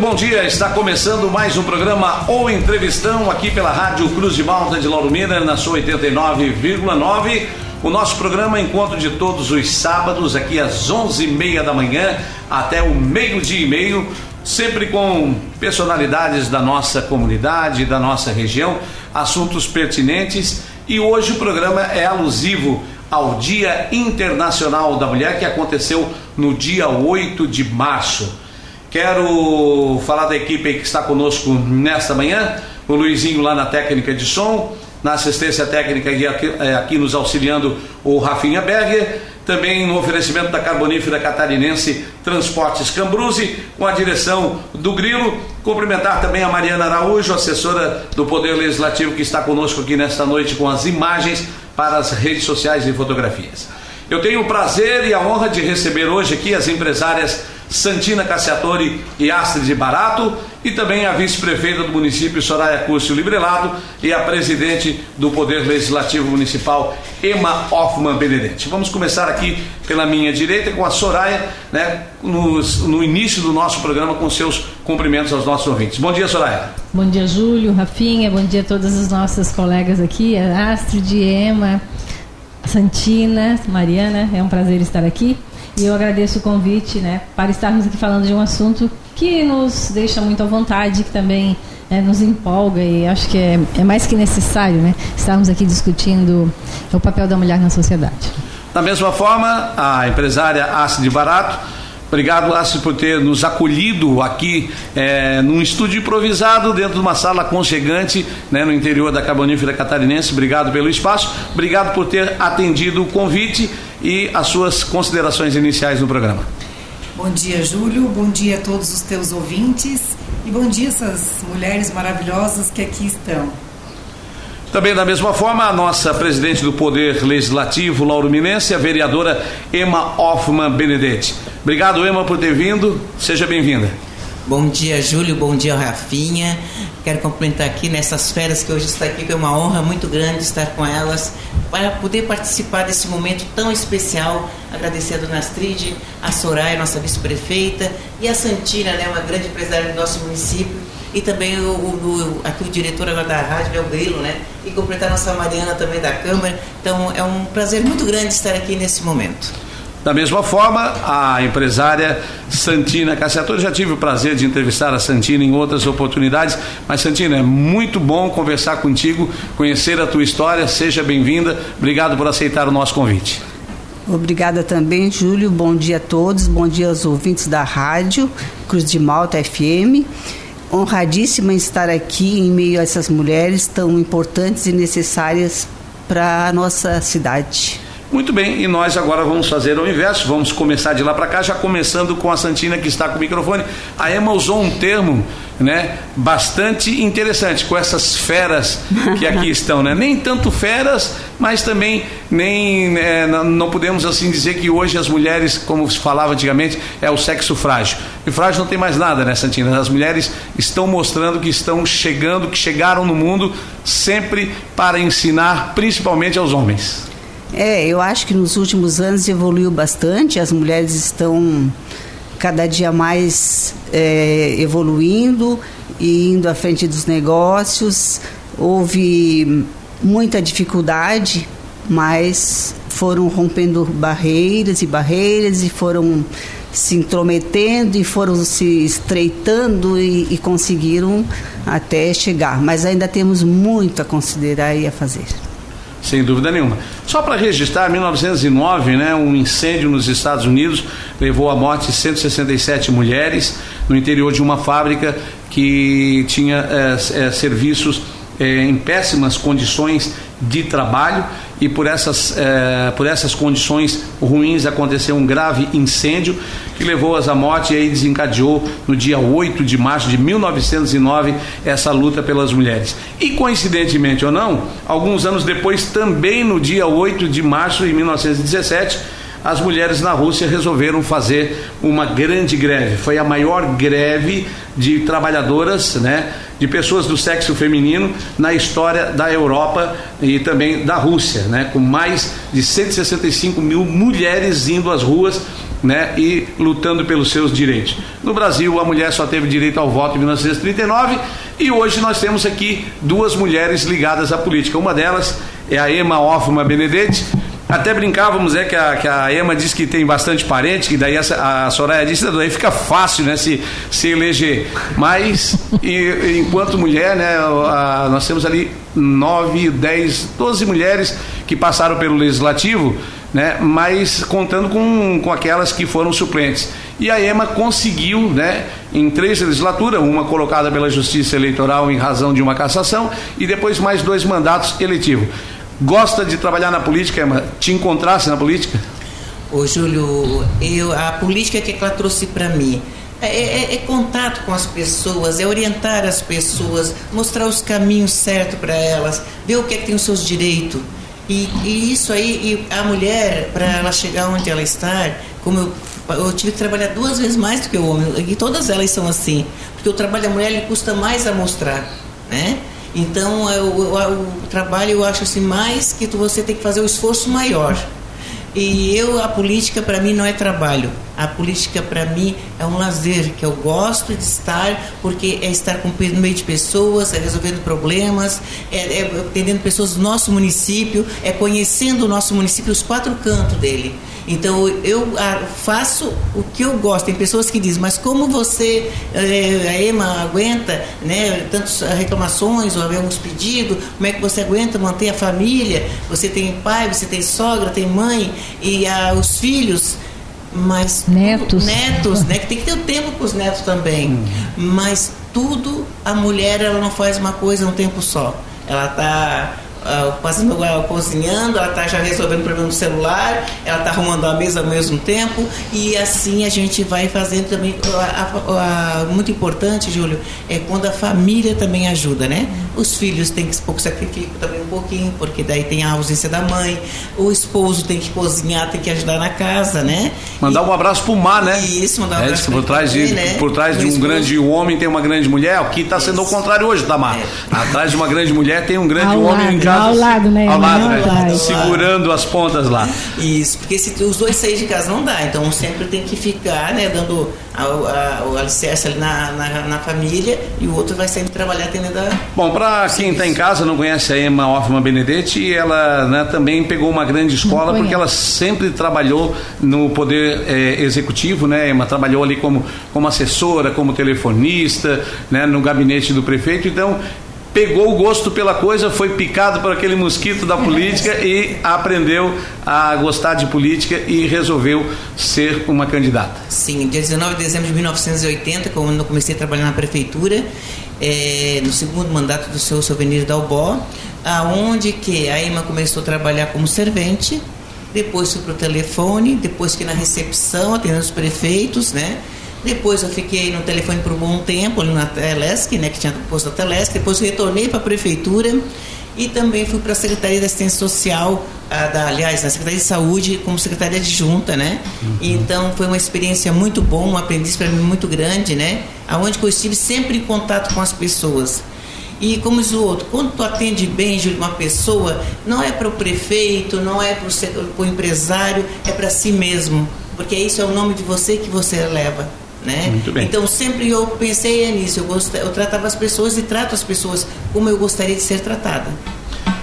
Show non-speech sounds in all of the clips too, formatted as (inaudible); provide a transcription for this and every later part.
Bom dia, está começando mais um programa ou entrevistão aqui pela Rádio Cruz de Malta de Lauro Miller na sua 89,9. O nosso programa encontro de todos os sábados aqui às 11h30 da manhã até o meio-dia e meio, sempre com personalidades da nossa comunidade, da nossa região, assuntos pertinentes e hoje o programa é alusivo ao Dia Internacional da Mulher que aconteceu no dia 8 de março. Quero falar da equipe que está conosco nesta manhã, o Luizinho lá na técnica de som, na assistência técnica e aqui, é, aqui nos auxiliando o Rafinha Berger, também no oferecimento da Carbonífera Catarinense Transportes Cambruze, com a direção do Grilo. Cumprimentar também a Mariana Araújo, assessora do Poder Legislativo, que está conosco aqui nesta noite com as imagens para as redes sociais e fotografias. Eu tenho o prazer e a honra de receber hoje aqui as empresárias Santina Cassiatori e Astrid Barato, e também a vice-prefeita do município, Soraya Cúrcio Librelado, e a presidente do Poder Legislativo Municipal, Emma Hoffman Benedetti. Vamos começar aqui pela minha direita com a Soraya, né, no, no início do nosso programa, com seus cumprimentos aos nossos ouvintes. Bom dia, Soraya. Bom dia, Júlio, Rafinha, bom dia a todas as nossas colegas aqui, a Astrid, Emma, Santina, Mariana, é um prazer estar aqui. E eu agradeço o convite, né, para estarmos aqui falando de um assunto que nos deixa muito à vontade, que também é, nos empolga e acho que é, é, mais que necessário, né, estarmos aqui discutindo o papel da mulher na sociedade. Da mesma forma, a empresária Acid Barato Obrigado, Lácio, por ter nos acolhido aqui é, num estúdio improvisado dentro de uma sala aconchegante né, no interior da Carbonífera Catarinense. Obrigado pelo espaço, obrigado por ter atendido o convite e as suas considerações iniciais no programa. Bom dia, Júlio. Bom dia a todos os teus ouvintes e bom dia essas mulheres maravilhosas que aqui estão. Também da mesma forma, a nossa presidente do Poder Legislativo, Lauro Minense, a vereadora Emma Hoffman Benedetti. Obrigado, Emma, por ter vindo. Seja bem-vinda. Bom dia, Júlio. Bom dia, Rafinha. Quero cumprimentar aqui nessas férias que hoje está aqui, que é uma honra muito grande estar com elas, para poder participar desse momento tão especial. Agradecer a dona Astrid, a Soraya, nossa vice-prefeita, e a Santina, né, uma grande empresária do nosso município, e também o, o, aqui o diretor agora da rádio, é o Grilo, né? E completar a nossa Mariana também da Câmara. Então é um prazer muito grande estar aqui nesse momento. Da mesma forma, a empresária Santina Cassiator, já tive o prazer de entrevistar a Santina em outras oportunidades, mas Santina, é muito bom conversar contigo, conhecer a tua história, seja bem-vinda, obrigado por aceitar o nosso convite. Obrigada também, Júlio, bom dia a todos, bom dia aos ouvintes da rádio Cruz de Malta FM honradíssima em estar aqui em meio a essas mulheres tão importantes e necessárias para a nossa cidade. Muito bem, e nós agora vamos fazer o inverso, vamos começar de lá para cá, já começando com a Santina que está com o microfone. A Emma usou um termo né, bastante interessante com essas feras que aqui (laughs) estão, né? Nem tanto feras, mas também nem é, não podemos assim dizer que hoje as mulheres, como se falava antigamente, é o sexo frágil. E frágil não tem mais nada, né, Santina? As mulheres estão mostrando que estão chegando, que chegaram no mundo sempre para ensinar, principalmente aos homens. É, eu acho que nos últimos anos evoluiu bastante, as mulheres estão cada dia mais é, evoluindo e indo à frente dos negócios. Houve muita dificuldade, mas foram rompendo barreiras e barreiras e foram se intrometendo e foram se estreitando e, e conseguiram até chegar. Mas ainda temos muito a considerar e a fazer sem dúvida nenhuma. Só para registrar, em 1909, né, um incêndio nos Estados Unidos levou à morte de 167 mulheres no interior de uma fábrica que tinha é, é, serviços é, em péssimas condições de trabalho e por essas, eh, por essas condições ruins aconteceu um grave incêndio que levou-as à morte e aí desencadeou no dia 8 de março de 1909 essa luta pelas mulheres. E coincidentemente ou não, alguns anos depois, também no dia 8 de março de 1917, as mulheres na Rússia resolveram fazer uma grande greve. Foi a maior greve de trabalhadoras, né, de pessoas do sexo feminino na história da Europa e também da Rússia, né, com mais de 165 mil mulheres indo às ruas né, e lutando pelos seus direitos. No Brasil, a mulher só teve direito ao voto em 1939 e hoje nós temos aqui duas mulheres ligadas à política. Uma delas é a Emma Hoffman Benedetti, até brincávamos, é que a, que a Ema disse que tem bastante parente, que daí a, a Soraya disse, daí fica fácil, né, se, se eleger. Mas, e, enquanto mulher, né, a, nós temos ali nove, dez, doze mulheres que passaram pelo legislativo, né, mas contando com, com aquelas que foram suplentes. E a EMA conseguiu, né, em três legislaturas, uma colocada pela Justiça Eleitoral em razão de uma cassação, e depois mais dois mandatos eletivos. Gosta de trabalhar na política, Emma? Te encontrasse na política? Ô, Júlio, eu, a política que ela trouxe para mim é, é, é, contato com as pessoas, é orientar as pessoas, mostrar os caminhos certos para elas, ver o que é que tem os seus direitos. E, e isso aí, e a mulher, para ela chegar onde ela está, como eu, eu tive que trabalhar duas vezes mais do que o homem, e todas elas são assim, porque o trabalho da mulher ele custa mais a mostrar, né? Então, o trabalho eu acho assim mais que você tem que fazer o um esforço maior. E eu a política para mim não é trabalho. A política para mim é um lazer que eu gosto de estar porque é estar com, no meio de pessoas, é resolvendo problemas, é, é atendendo pessoas do nosso município, é conhecendo o nosso município os quatro cantos dele. Então eu ah, faço o que eu gosto. Tem pessoas que dizem, mas como você, eh, a EMA, aguenta né, tantas reclamações ou alguns pedidos, como é que você aguenta manter a família? Você tem pai, você tem sogra, tem mãe e ah, os filhos mas netos, netos, né? Que tem que ter o tempo para os netos também. Uhum. Mas tudo a mulher ela não faz uma coisa um tempo só. Ela está uh, passando cozinhando, ela está já resolvendo o problema do celular, ela está arrumando a mesa ao mesmo tempo e assim a gente vai fazendo também. A, a, muito importante, Júlio, é quando a família também ajuda, né? Os filhos têm que um pouco sacrificar também um pouquinho, porque daí tem a ausência da mãe, o esposo tem que cozinhar, tem que ajudar na casa, né? Mandar e, um abraço pro mar, né? Isso, mandar um é, abraço por trás de, né? Por trás de um esposo. grande homem tem uma grande mulher, o que está sendo o contrário hoje, Tamar. É. Atrás de uma grande mulher tem um grande Ao homem casa. Ao lado, né? Ao lado, né? Lado, Segurando as pontas lá. Isso, porque se os dois saírem de casa não dá, então um sempre tem que ficar, né, dando a, a, o alicerce ali na, na, na, família e o outro vai sempre trabalhar atendendo a... Bom, para quem está em casa não conhece a Emma Hoffman Benedetti, ela né, também pegou uma grande escola porque ela sempre trabalhou no poder é, executivo, né, Emma? Trabalhou ali como, como assessora, como telefonista, né, no gabinete do prefeito, então pegou o gosto pela coisa, foi picado por aquele mosquito da política (laughs) e aprendeu a gostar de política e resolveu ser uma candidata. Sim, dia 19 de dezembro de 1980, quando eu comecei a trabalhar na prefeitura, é, no segundo mandato do seu Souvenir Dalbó, aonde que a Emma começou a trabalhar como servente, depois foi para o telefone, depois que na recepção, atendendo os prefeitos, né? Depois eu fiquei no telefone por um bom tempo, ali na Telesc, né, que tinha posto a Telesc. Depois retornei para a prefeitura e também fui para a Secretaria da Assistência Social, a, da, aliás, na Secretaria de Saúde, como secretária adjunta, né? Uhum. Então foi uma experiência muito boa, um aprendiz para mim muito grande, né? Aonde eu estive sempre em contato com as pessoas. E como diz o outro, quando tu atende bem, Júlio, uma pessoa, não é para o prefeito, não é para o empresário, é para si mesmo. Porque isso é o nome de você que você leva. Né? Então sempre eu pensei nisso, eu, gost... eu tratava as pessoas e trato as pessoas como eu gostaria de ser tratada.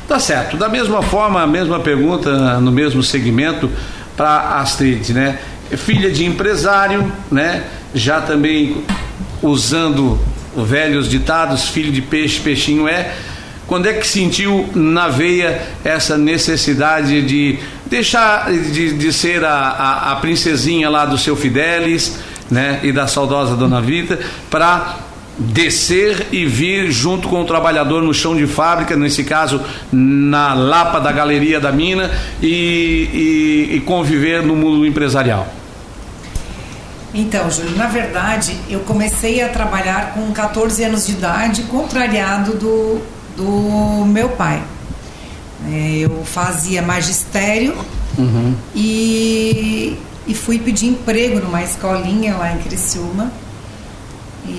Tá certo. Da mesma forma, a mesma pergunta no mesmo segmento para Astrid, né? Filha de empresário, né? Já também usando velhos ditados, filho de peixe, peixinho é. Quando é que sentiu na veia essa necessidade de deixar de, de ser a, a, a princesinha lá do seu Fidelis, né, e da saudosa Dona Vita, para descer e vir junto com o trabalhador no chão de fábrica, nesse caso na lapa da galeria da mina, e, e, e conviver no mundo empresarial? Então, Júlio, na verdade, eu comecei a trabalhar com 14 anos de idade, contrariado do, do meu pai. É, eu fazia magistério uhum. e e fui pedir emprego numa escolinha lá em Criciúma e,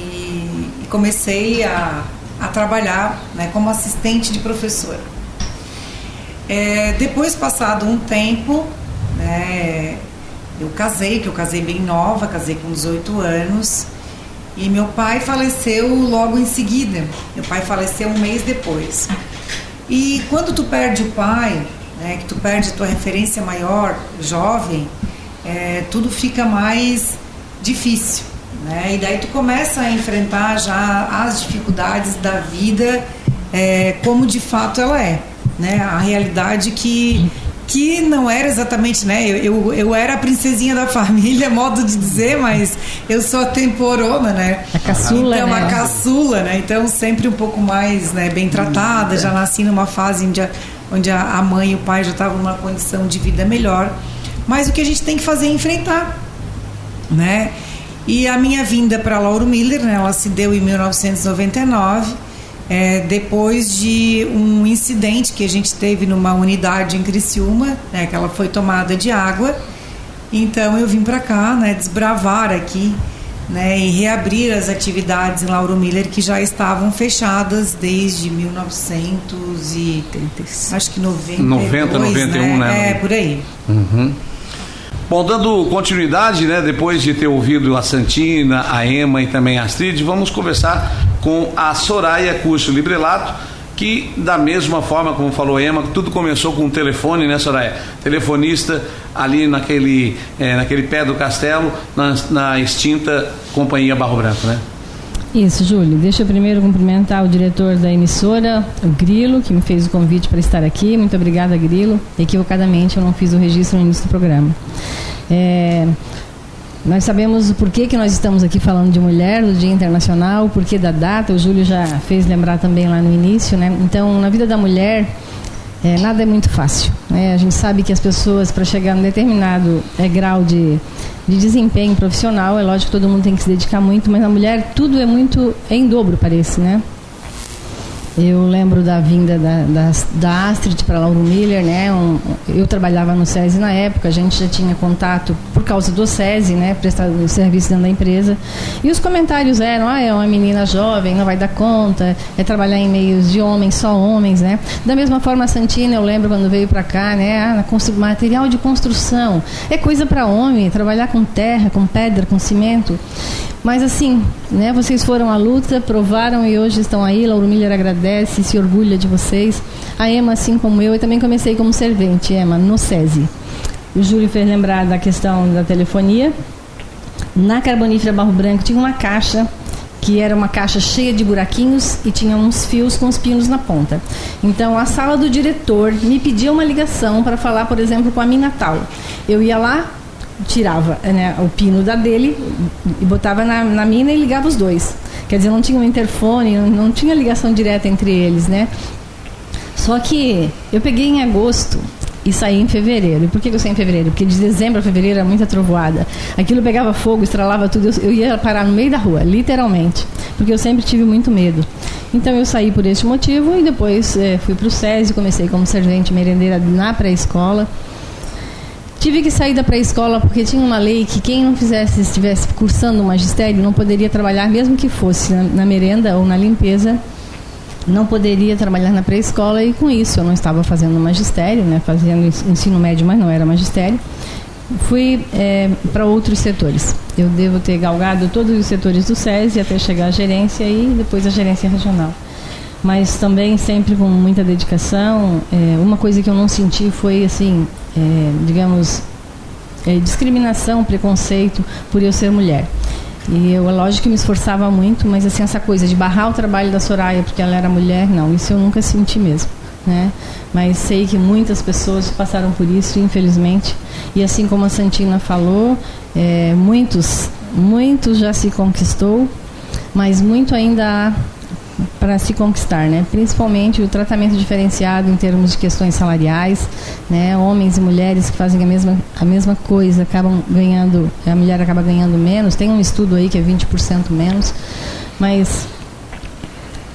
e comecei a, a trabalhar né, como assistente de professora. É, depois, passado um tempo, né, eu casei, que eu casei bem nova, casei com 18 anos. E meu pai faleceu logo em seguida. Meu pai faleceu um mês depois. E quando tu perde o pai, né, que tu perde tua referência maior, jovem, é, tudo fica mais difícil. Né? E daí tu começa a enfrentar já as dificuldades da vida é, como de fato ela é. Né? A realidade que que não era exatamente, né? Eu, eu, eu, era a princesinha da família, (laughs) modo de dizer, mas eu sou a temporona, né? A caçula, então, né? a caçula, né? Então, sempre um pouco mais né, bem tratada. Já nasci numa fase onde a, onde a mãe e o pai já estavam numa condição de vida melhor. Mas o que a gente tem que fazer é enfrentar, né? E a minha vinda para Lauro Miller, né? Ela se deu em 1999 é, depois de um incidente que a gente teve numa unidade em Criciúma, né, que ela foi tomada de água. Então eu vim para cá, né, desbravar aqui, né, e reabrir as atividades em Lauro Miller que já estavam fechadas desde 1900 e acho que 92, 90, 91, né? né? É, por aí. Uhum. Bom, dando continuidade, né, depois de ter ouvido a Santina, a Ema e também a Astrid, vamos conversar com a Soraya Curso Librelato, que da mesma forma como falou a Ema, tudo começou com um telefone, né, Soraya? Telefonista ali naquele, é, naquele pé do castelo, na, na extinta Companhia Barro Branco, né? Isso, Júlio. Deixa eu primeiro cumprimentar o diretor da emissora, o Grilo, que me fez o convite para estar aqui. Muito obrigada, Grilo. Equivocadamente, eu não fiz o registro no início do programa. É, nós sabemos o porquê que nós estamos aqui falando de mulher, do Dia Internacional, o porquê da data. O Júlio já fez lembrar também lá no início, né? Então, na vida da mulher, é, nada é muito fácil. Né? A gente sabe que as pessoas, para chegar num determinado é, grau de, de desempenho profissional, é lógico que todo mundo tem que se dedicar muito, mas na mulher tudo é muito é em dobro, parece, né? Eu lembro da vinda da, da, da Astrid para Lauro Miller, né? Um, eu trabalhava no SESI na época, a gente já tinha contato causa do SESI, né? Prestado o serviço dentro da empresa. E os comentários eram: ah, é uma menina jovem, não vai dar conta, é trabalhar em meios de homens, só homens, né? Da mesma forma, a Santina, eu lembro quando veio para cá, né? Ah, material de construção. É coisa para homem, trabalhar com terra, com pedra, com cimento. Mas assim, né, vocês foram à luta, provaram e hoje estão aí. Lauro Miller agradece, se orgulha de vocês. A Emma, assim como eu, eu também comecei como servente, Emma, no SESI. O Júlio fez lembrar da questão da telefonia. Na Carbonífera Barro Branco tinha uma caixa que era uma caixa cheia de buraquinhos e tinha uns fios com os pinos na ponta. Então a sala do diretor me pedia uma ligação para falar, por exemplo, com a Minatal. Eu ia lá, tirava né, o pino da dele e botava na, na mina e ligava os dois. Quer dizer, não tinha um interfone, não tinha ligação direta entre eles, né? Só que eu peguei em agosto e saí em fevereiro. E por que eu saí em fevereiro? Porque de dezembro a fevereiro era muita trovoada. Aquilo pegava fogo, estralava tudo. Eu, eu ia parar no meio da rua, literalmente. Porque eu sempre tive muito medo. Então eu saí por esse motivo e depois é, fui para o SESI, comecei como servente merendeira na pré-escola. Tive que sair da pré-escola porque tinha uma lei que quem não fizesse, estivesse cursando o magistério, não poderia trabalhar, mesmo que fosse na, na merenda ou na limpeza, não poderia trabalhar na pré-escola e com isso eu não estava fazendo magistério, né, fazendo ensino médio, mas não era magistério. Fui é, para outros setores. Eu devo ter galgado todos os setores do SESI até chegar à gerência e depois à gerência regional mas também sempre com muita dedicação. É, uma coisa que eu não senti foi assim é, digamos, é, discriminação, preconceito por eu ser mulher. E eu, é lógico que me esforçava muito, mas assim, essa coisa de barrar o trabalho da Soraya porque ela era mulher, não, isso eu nunca senti mesmo. Né? Mas sei que muitas pessoas passaram por isso, infelizmente. E assim como a Santina falou, é, muitos, muitos já se conquistou, mas muito ainda há para se conquistar, né? Principalmente o tratamento diferenciado em termos de questões salariais, né? Homens e mulheres que fazem a mesma, a mesma coisa acabam ganhando, a mulher acaba ganhando menos. Tem um estudo aí que é 20% menos, mas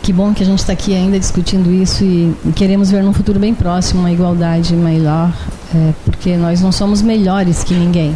que bom que a gente está aqui ainda discutindo isso e, queremos ver no futuro bem próximo uma igualdade melhor, é, porque nós não somos melhores que ninguém.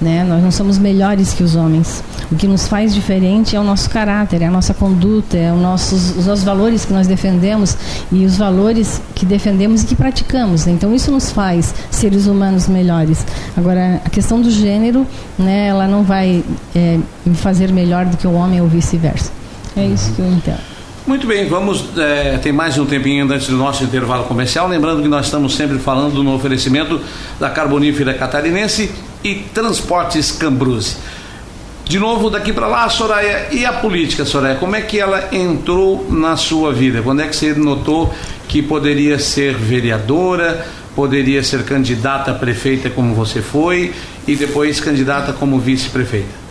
Né? Nós não somos melhores que os homens. O que nos faz diferente é o nosso caráter, é a nossa conduta, é os nossos, os nossos valores que nós defendemos e os valores que defendemos e que praticamos. Né? Então isso nos faz seres humanos melhores. Agora, a questão do gênero, né, ela não vai é, me fazer melhor do que o homem ou vice-versa. É isso que eu entendo. Muito bem, vamos. É, tem mais um tempinho antes do nosso intervalo comercial. Lembrando que nós estamos sempre falando no oferecimento da Carbonífera Catarinense e Transportes Cambruze. De novo, daqui para lá, Soraya, e a política, Soraya? Como é que ela entrou na sua vida? Quando é que você notou que poderia ser vereadora, poderia ser candidata a prefeita como você foi e depois candidata como vice-prefeita?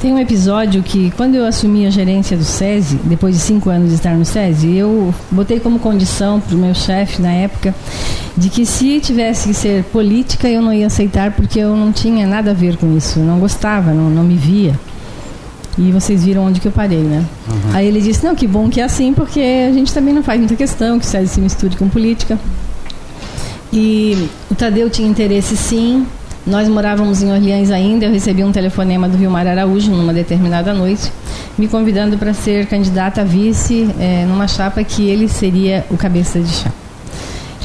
Tem um episódio que, quando eu assumi a gerência do SESI, depois de cinco anos de estar no SESI, eu botei como condição para o meu chefe na época de que se tivesse que ser política eu não ia aceitar porque eu não tinha nada a ver com isso, não gostava, não, não me via. E vocês viram onde que eu parei, né? Uhum. Aí ele disse, não, que bom que é assim, porque a gente também não faz muita questão que o SESI se misture com política. E o Tadeu tinha interesse sim, nós morávamos em Orleans ainda, eu recebi um telefonema do Vilmar Araújo numa determinada noite, me convidando para ser candidata a vice é, numa chapa que ele seria o cabeça de chapa.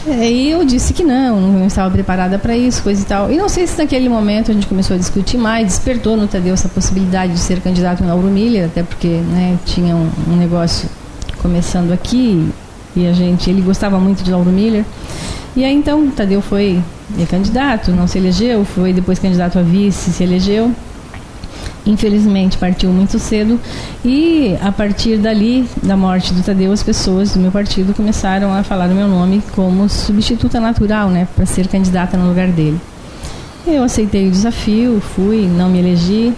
E eu disse que não, não estava preparada para isso, coisa e tal. E não sei se naquele momento a gente começou a discutir mais, despertou no Tadeu essa possibilidade de ser candidato na Lauro Miller, até porque né, tinha um, um, negócio começando aqui e a gente, ele gostava muito de Lauro Miller. E aí então Tadeu foi candidato, não se elegeu, foi depois candidato a vice, se elegeu. Infelizmente partiu muito cedo e a partir dali, da morte do Tadeu, as pessoas do meu partido começaram a falar o meu nome como substituta natural, né, para ser candidata no lugar dele. Eu aceitei o desafio, fui, não me elegi,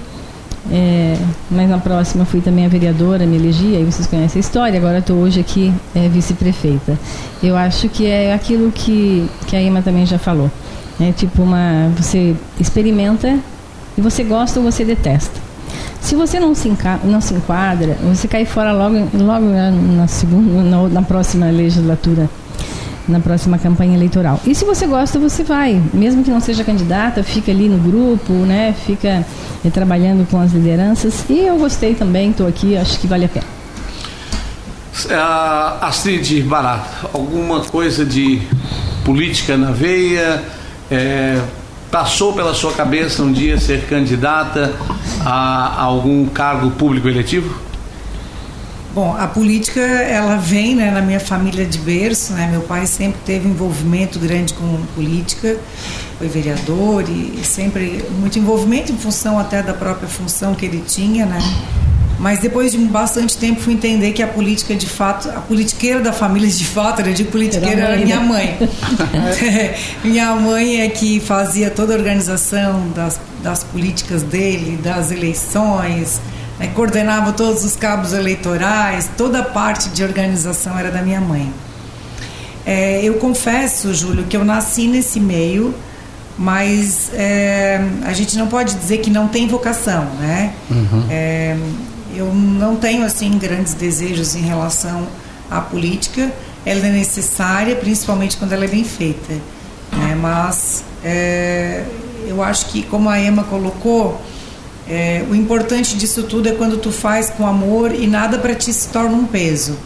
é, mas na próxima fui também a vereadora, me elegi, aí vocês conhecem a história, agora estou hoje aqui é, vice-prefeita. Eu acho que é aquilo que, que a Emma também já falou. É tipo uma. Você experimenta e você gosta ou você detesta. Se você não se, não se enquadra, você cai fora logo, logo na, segunda, na, na próxima legislatura na próxima campanha eleitoral. E se você gosta, você vai, mesmo que não seja candidata, fica ali no grupo, né? Fica eh, trabalhando com as lideranças. E eu gostei também, estou aqui, acho que vale a pena. Uh, Astrid Barato, alguma coisa de política na veia? É, passou pela sua cabeça um dia ser candidata a, a algum cargo público eletivo? Bom, a política ela vem né, na minha família de berço, né? Meu pai sempre teve envolvimento grande com política, foi vereador e sempre muito envolvimento em função até da própria função que ele tinha, né? Mas depois de bastante tempo fui entender que a política de fato, a politiqueira da família de fato, era de politiqueira era minha mãe. (laughs) minha mãe é que fazia toda a organização das, das políticas dele, das eleições, né, coordenava todos os cabos eleitorais, toda a parte de organização era da minha mãe. É, eu confesso, Júlio, que eu nasci nesse meio, mas é, a gente não pode dizer que não tem vocação, né? Uhum. É, eu não tenho assim grandes desejos em relação à política. Ela é necessária, principalmente quando ela é bem feita. Né? Mas é, eu acho que, como a Emma colocou, é, o importante disso tudo é quando tu faz com amor e nada para ti se torna um peso.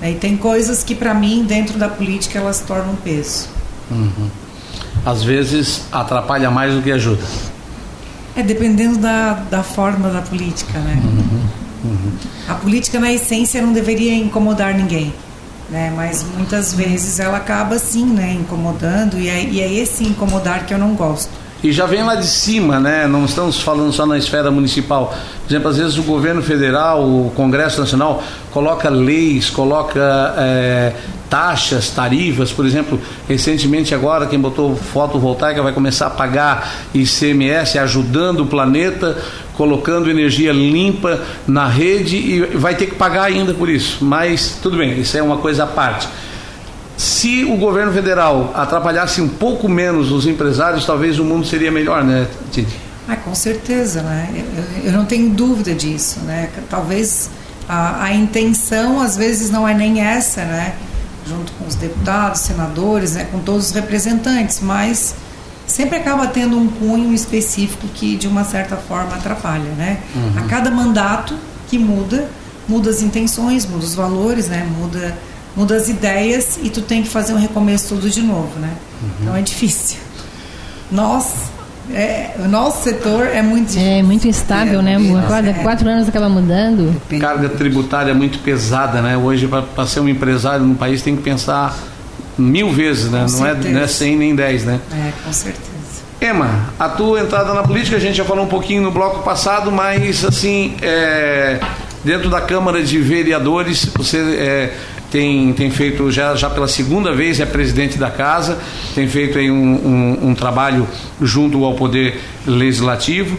Né? E tem coisas que para mim dentro da política elas se tornam um peso. Uhum. Às vezes atrapalha mais do que ajuda. É dependendo da, da forma da política, né? Uhum. Uhum. A política na essência não deveria incomodar ninguém. Né, mas muitas vezes ela acaba sim né, incomodando e é, e é esse incomodar que eu não gosto e já vem lá de cima, né? Não estamos falando só na esfera municipal. Por exemplo, às vezes o governo federal, o Congresso Nacional coloca leis, coloca é, taxas, tarifas, por exemplo, recentemente agora quem botou fotovoltaica vai começar a pagar ICMS, ajudando o planeta, colocando energia limpa na rede e vai ter que pagar ainda por isso. Mas tudo bem, isso é uma coisa à parte. Se o governo federal atrapalhasse um pouco menos os empresários, talvez o mundo seria melhor, né, Titi? Ah, com certeza, né? Eu, eu, não tenho dúvida disso, né? Talvez a, a, intenção às vezes não é nem essa, né? Junto com os deputados, senadores, né? com todos os representantes, mas sempre acaba tendo um cunho específico que de uma certa forma atrapalha, né? Uhum. A cada mandato que muda, muda as intenções, muda os valores, né? Muda, muda as ideias e tu tem que fazer um recomeço tudo de novo, né? Uhum. Então é difícil. Nós, é, o nosso setor é muito difícil. É muito instável, né? É, Quatro, é. quatro anos acaba mudando. Carga tributária muito pesada, né? Hoje, para ser um empresário no país, tem que pensar mil vezes, né? Não é, não é 100 nem 10, né? É, com certeza. Emma, a tua entrada na política, a gente já falou um pouquinho no bloco passado, mas assim, é, dentro da Câmara de Vereadores, você é, tem, tem feito já, já pela segunda vez, é presidente da casa, tem feito aí um, um, um trabalho junto ao Poder Legislativo.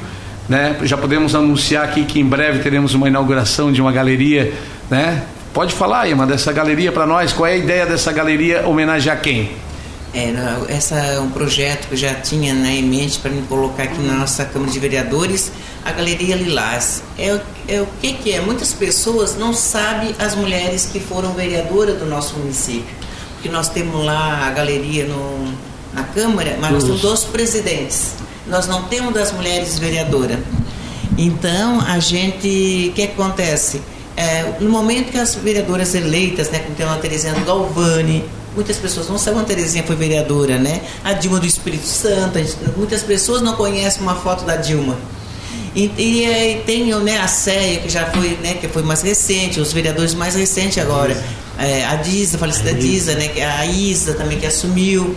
Né? Já podemos anunciar aqui que em breve teremos uma inauguração de uma galeria. Né? Pode falar, Emma, dessa galeria para nós. Qual é a ideia dessa galeria homenagear quem? É, essa é um projeto que eu já tinha né, em mente para me colocar aqui na nossa Câmara de Vereadores, a Galeria Lilás. É, o- é o que, que é? Muitas pessoas não sabem as mulheres que foram vereadoras do nosso município. Porque nós temos lá a galeria no, na Câmara, mas nós temos dois presidentes. Nós não temos das mulheres vereadoras. Então, a gente. O que acontece? É, no momento que as vereadoras eleitas, né, como tem a Terezinha Galvani, muitas pessoas não sabem que a Terezinha foi vereadora, né? A Dilma do Espírito Santo, gente- muitas pessoas não conhecem uma foto da Dilma. E, e, aí tem né, a CEA, que já foi, né, que foi mais recente, os vereadores mais recentes agora. É, a Disa, a falecida Disa, né, é a Isa também que assumiu.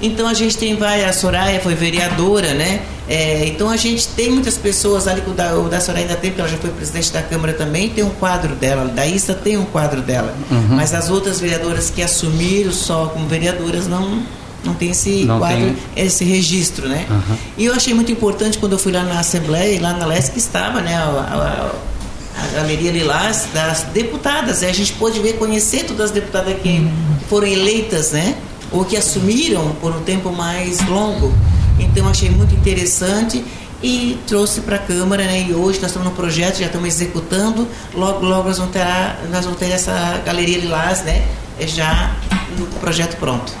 Então a gente tem várias, a Soraya foi vereadora, né? É, então a gente tem muitas pessoas ali, o da, o da Soraya ainda tem, porque ela já foi presidente da Câmara também, tem um quadro dela, da Isa tem um quadro dela. Mas as outras vereadoras que assumiram só como vereadoras não, não tem esse Não quadro, tem. esse registro, né? E eu achei muito importante quando eu fui lá na Assembleia, e lá na LESC estava, né, a, a- a Galeria Lilás das deputadas. E a gente pôde ver, conhecer todas as deputadas que foram eleitas, né? Ou que assumiram por um tempo mais longo. Então achei muito interessante e trouxe para a Câmara, né? E hoje nós estamos no projeto, já estamos executando. Logo, logo nós vamos ter, a- nós vamos ter essa Galeria Lilás, né? Já no projeto pronto.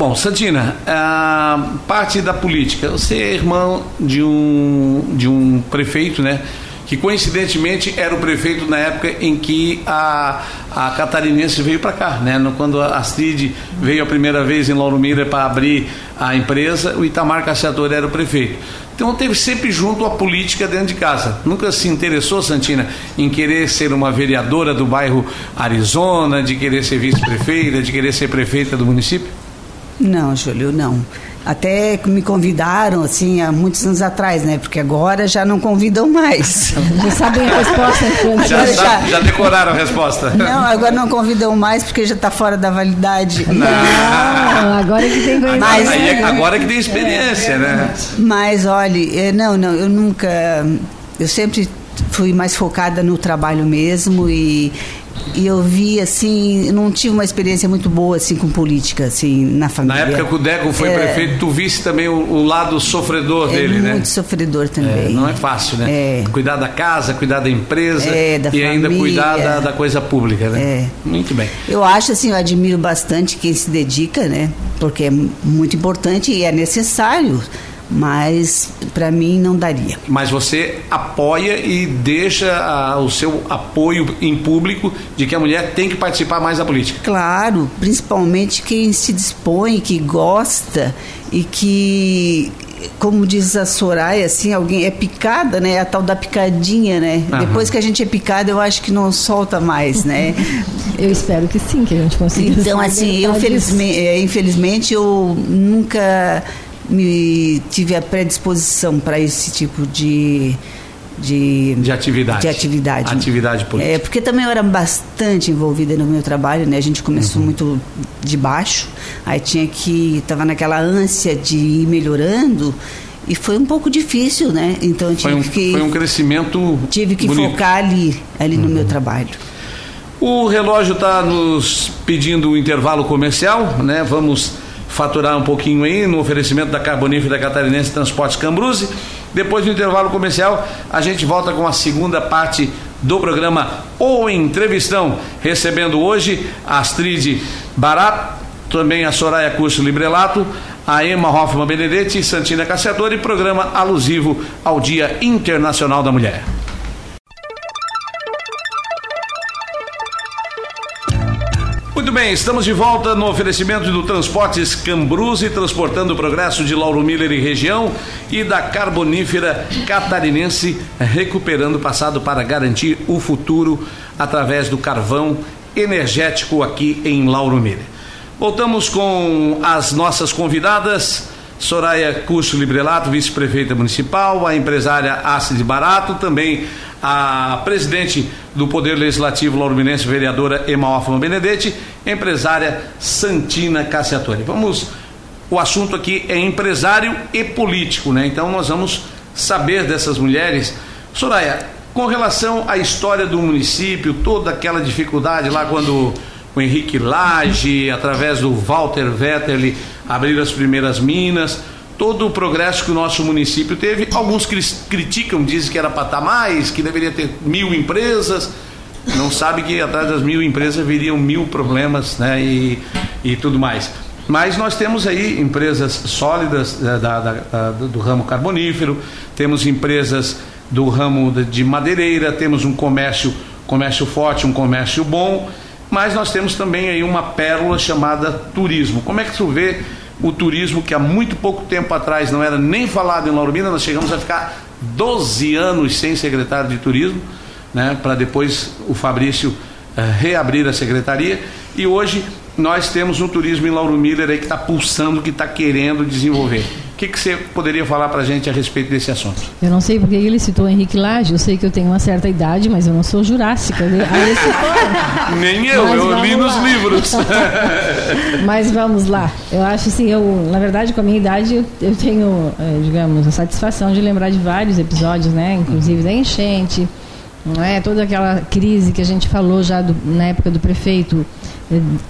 Bom, Santina, a parte da política. Você é irmão de um, de um prefeito, né? Que coincidentemente era o prefeito na época em que a, a catarinense veio para cá, né? Quando a Astrid veio a primeira vez em Lauro Miller para abrir a empresa, o Itamar Cassiador era o prefeito. Então teve sempre junto a política dentro de casa. Nunca se interessou, Santina, em querer ser uma vereadora do bairro Arizona, de querer ser vice-prefeita, de querer ser prefeita do município? Não, Júlio, não. Até que me convidaram, assim, há muitos anos atrás, né? Porque agora já não convidam mais. (laughs) Já sabem a resposta. Já, já- já decoraram a resposta. Não, agora não convidam mais porque já está fora da validade. Não, agora que tem coisa. Mas- Aí é- agora que tem experiência, né? Mas olhe, eh, não, não, eu nunca. Eu sempre fui mais focada no trabalho mesmo e, e eu vi assim, não tive uma experiência muito boa assim com política assim na Na família. época que o Deco foi É. prefeito, tu visse também o, o lado sofredor é dele, né? muito sofredor É, também. não é fácil, né? É. Cuidar da casa, cuidar da empresa É, da e ainda família. cuidar da, da coisa pública, né? É. Muito bem. Eu acho assim, eu admiro bastante quem se dedica, né? Porque é muito importante e é necessário, mas para mim não daria. Mas você apoia e deixa ah, o seu apoio em público de que a mulher tem que participar mais da política. Claro, principalmente quem se dispõe, que gosta e que, como diz a Soraya, assim, alguém é picada, né? A tal da picadinha, né? Aham. Depois que a gente é picada, eu acho que não solta mais, né? (laughs) Eu espero que sim, que a gente consiga. Então, (laughs) assim, eu felizmente, eh, infelizmente, eu nunca me tive a predisposição para esse tipo de de, De atividade. de atividade. Atividade política. É, porque também eu era bastante envolvida no meu trabalho, né? A gente Uhum. começou muito de baixo, aí tinha que estava naquela ânsia de ir melhorando e foi um pouco difícil, né? Então eu tive Foi um, que foi um crescimento tive que bonito. Uhum. focar ali, ali no meu trabalho. O relógio está nos pedindo o intervalo comercial, né? Vamos faturar um pouquinho aí no oferecimento da Carbonífera Catarinense Transportes Cambruze. Depois do intervalo comercial, a gente volta com a segunda parte do programa O Entrevistão, recebendo hoje a Astrid Barat, também a Soraya Curso Librelato, a Emma Hoffman Benedetti Santina Cassiador e programa alusivo ao Dia Internacional da Mulher. Muito bem, estamos de volta no oferecimento do Transportes Cambruze, transportando o progresso de Lauro Miller e região e da Carbonífera Catarinense, recuperando o passado para garantir o futuro através do carvão energético aqui em Lauro Miller. Voltamos com as nossas convidadas. Soraya Custo Librelato, vice-prefeita municipal, a empresária Ácide Barato, também a presidente do Poder Legislativo Lauruminense, vereadora Emma Hoffman Benedetti, empresária Santina Cassiatori. Vamos, o assunto aqui é empresário e político, né? Então nós vamos saber dessas mulheres. Soraya, com relação à história do município, toda aquela dificuldade lá quando o Henrique Lage, através do Walter Vetterli, abriram as primeiras minas, todo o progresso que o nosso município teve. Alguns criticam, dizem que era para estar mais, que deveria ter mil empresas. Não sabe que atrás das mil empresas viriam mil problemas né, e, e tudo mais. Mas nós temos aí empresas sólidas eh, da, da, da, do ramo carbonífero, temos empresas do ramo de madeireira, temos um comércio, comércio forte, um comércio bom, mas nós temos também aí uma pérola chamada turismo. Como é que tu vê o turismo que há muito pouco tempo atrás não era nem falado em Lauro Minas, nós chegamos a ficar 12 anos sem secretário de turismo, né, para depois o Fabrício uh, reabrir a secretaria. E hoje nós temos um turismo em Lauro Miller aí que está pulsando, que está querendo desenvolver que, que você poderia falar para a gente a respeito desse assunto? Eu não sei porque ele citou Henrique Lage, eu sei que eu tenho uma certa idade, mas eu não sou jurássica. (laughs) Nem eu, mas eu li nos livros. (laughs) (laughs) mas vamos lá. Eu acho assim, eu, na verdade, com a minha idade, eu, eu tenho, é, digamos, a satisfação de lembrar de vários episódios, né? Inclusive da enchente, não é? Toda aquela crise que a gente falou já do, na época do prefeito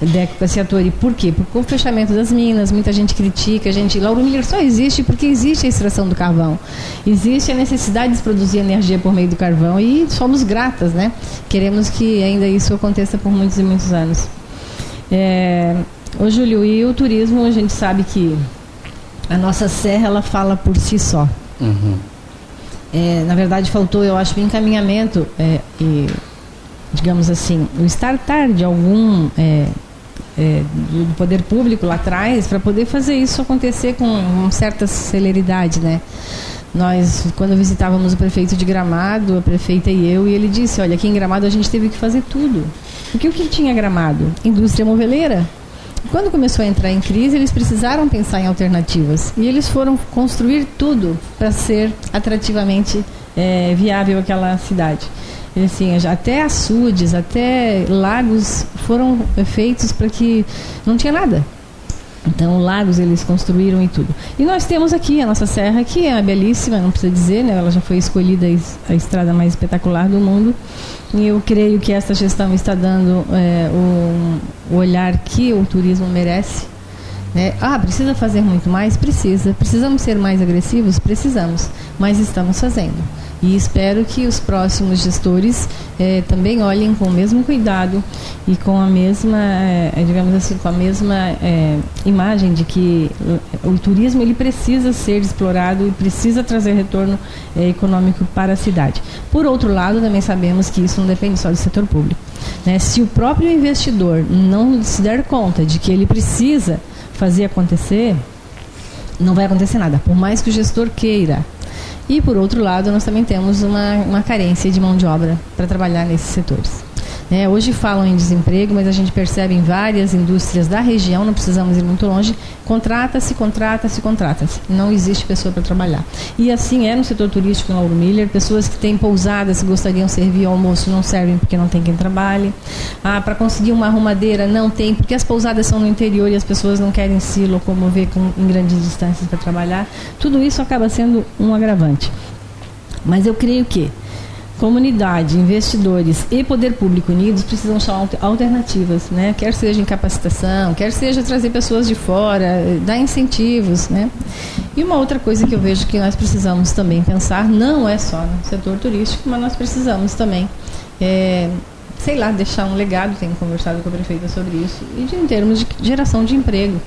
Deco Cassiatori. Por quê? Porque o fechamento das minas, muita gente critica, a gente. Lauro Miller só existe porque existe a extração do carvão. Existe a necessidade de produzir energia por meio do carvão e somos gratas, né? Queremos que ainda isso aconteça por muitos e muitos anos. É, ô Júlio, e o turismo, a gente sabe que a nossa serra ela fala por si só. Uhum. É, na verdade, faltou, eu acho, o encaminhamento é, e digamos assim, o startar de algum é, é, do poder público lá atrás para poder fazer isso acontecer com certa celeridade, né? Nós, quando visitávamos o prefeito de Gramado, a prefeita e eu, e ele disse, olha, aqui em Gramado a gente teve que fazer tudo. Porque o que tinha Gramado? Indústria moveleira. Quando começou a entrar em crise, eles precisaram pensar em alternativas. E eles foram construir tudo para ser atrativamente é, viável aquela cidade assim, até açudes, até lagos foram feitos para que não tinha nada. Então, lagos eles construíram e tudo. E nós temos aqui a nossa serra, que é belíssima, não precisa dizer, né? ela já foi escolhida a estrada mais espetacular do mundo. E eu creio que esta gestão está dando é, o, o olhar que o turismo merece. Né? Ah, precisa fazer muito mais? Precisa. Precisamos ser mais agressivos? Precisamos. Mas estamos fazendo. E espero que os próximos gestores eh, também olhem com o mesmo cuidado e com a mesma, eh, digamos assim, com a mesma eh, imagem de que o turismo ele precisa ser explorado e precisa trazer retorno econômico para a cidade. Por outro lado, também sabemos que isso não depende só do setor público. Né? Se o próprio investidor não se der conta de que ele precisa fazer acontecer, não vai acontecer nada. Por mais que o gestor queira e, por outro lado, nós também temos uma, uma carência de mão de obra para trabalhar nesses setores. É, hoje falam em desemprego, mas a gente percebe em várias indústrias da região, não precisamos ir muito longe, contrata-se, contrata-se, contrata-se. Não existe pessoa para trabalhar. E assim é no setor turístico Lauro Miller, pessoas que têm pousadas, gostariam de servir almoço, não servem porque não tem quem trabalhe. Ah, para conseguir uma arrumadeira, não tem, porque as pousadas são no interior e as pessoas não querem se locomover com, em grandes distâncias para trabalhar. Tudo isso acaba sendo um agravante. Mas eu creio que comunidade, investidores e poder público unidos precisam achar alternativas, né? Quer seja em capacitação, quer seja trazer pessoas de fora, dar incentivos, né? E uma outra coisa que eu vejo que nós precisamos também pensar, não é só no setor turístico, mas nós precisamos também, é, sei lá, deixar um legado, tenho conversado com a prefeita sobre isso, e de, em termos de geração de emprego.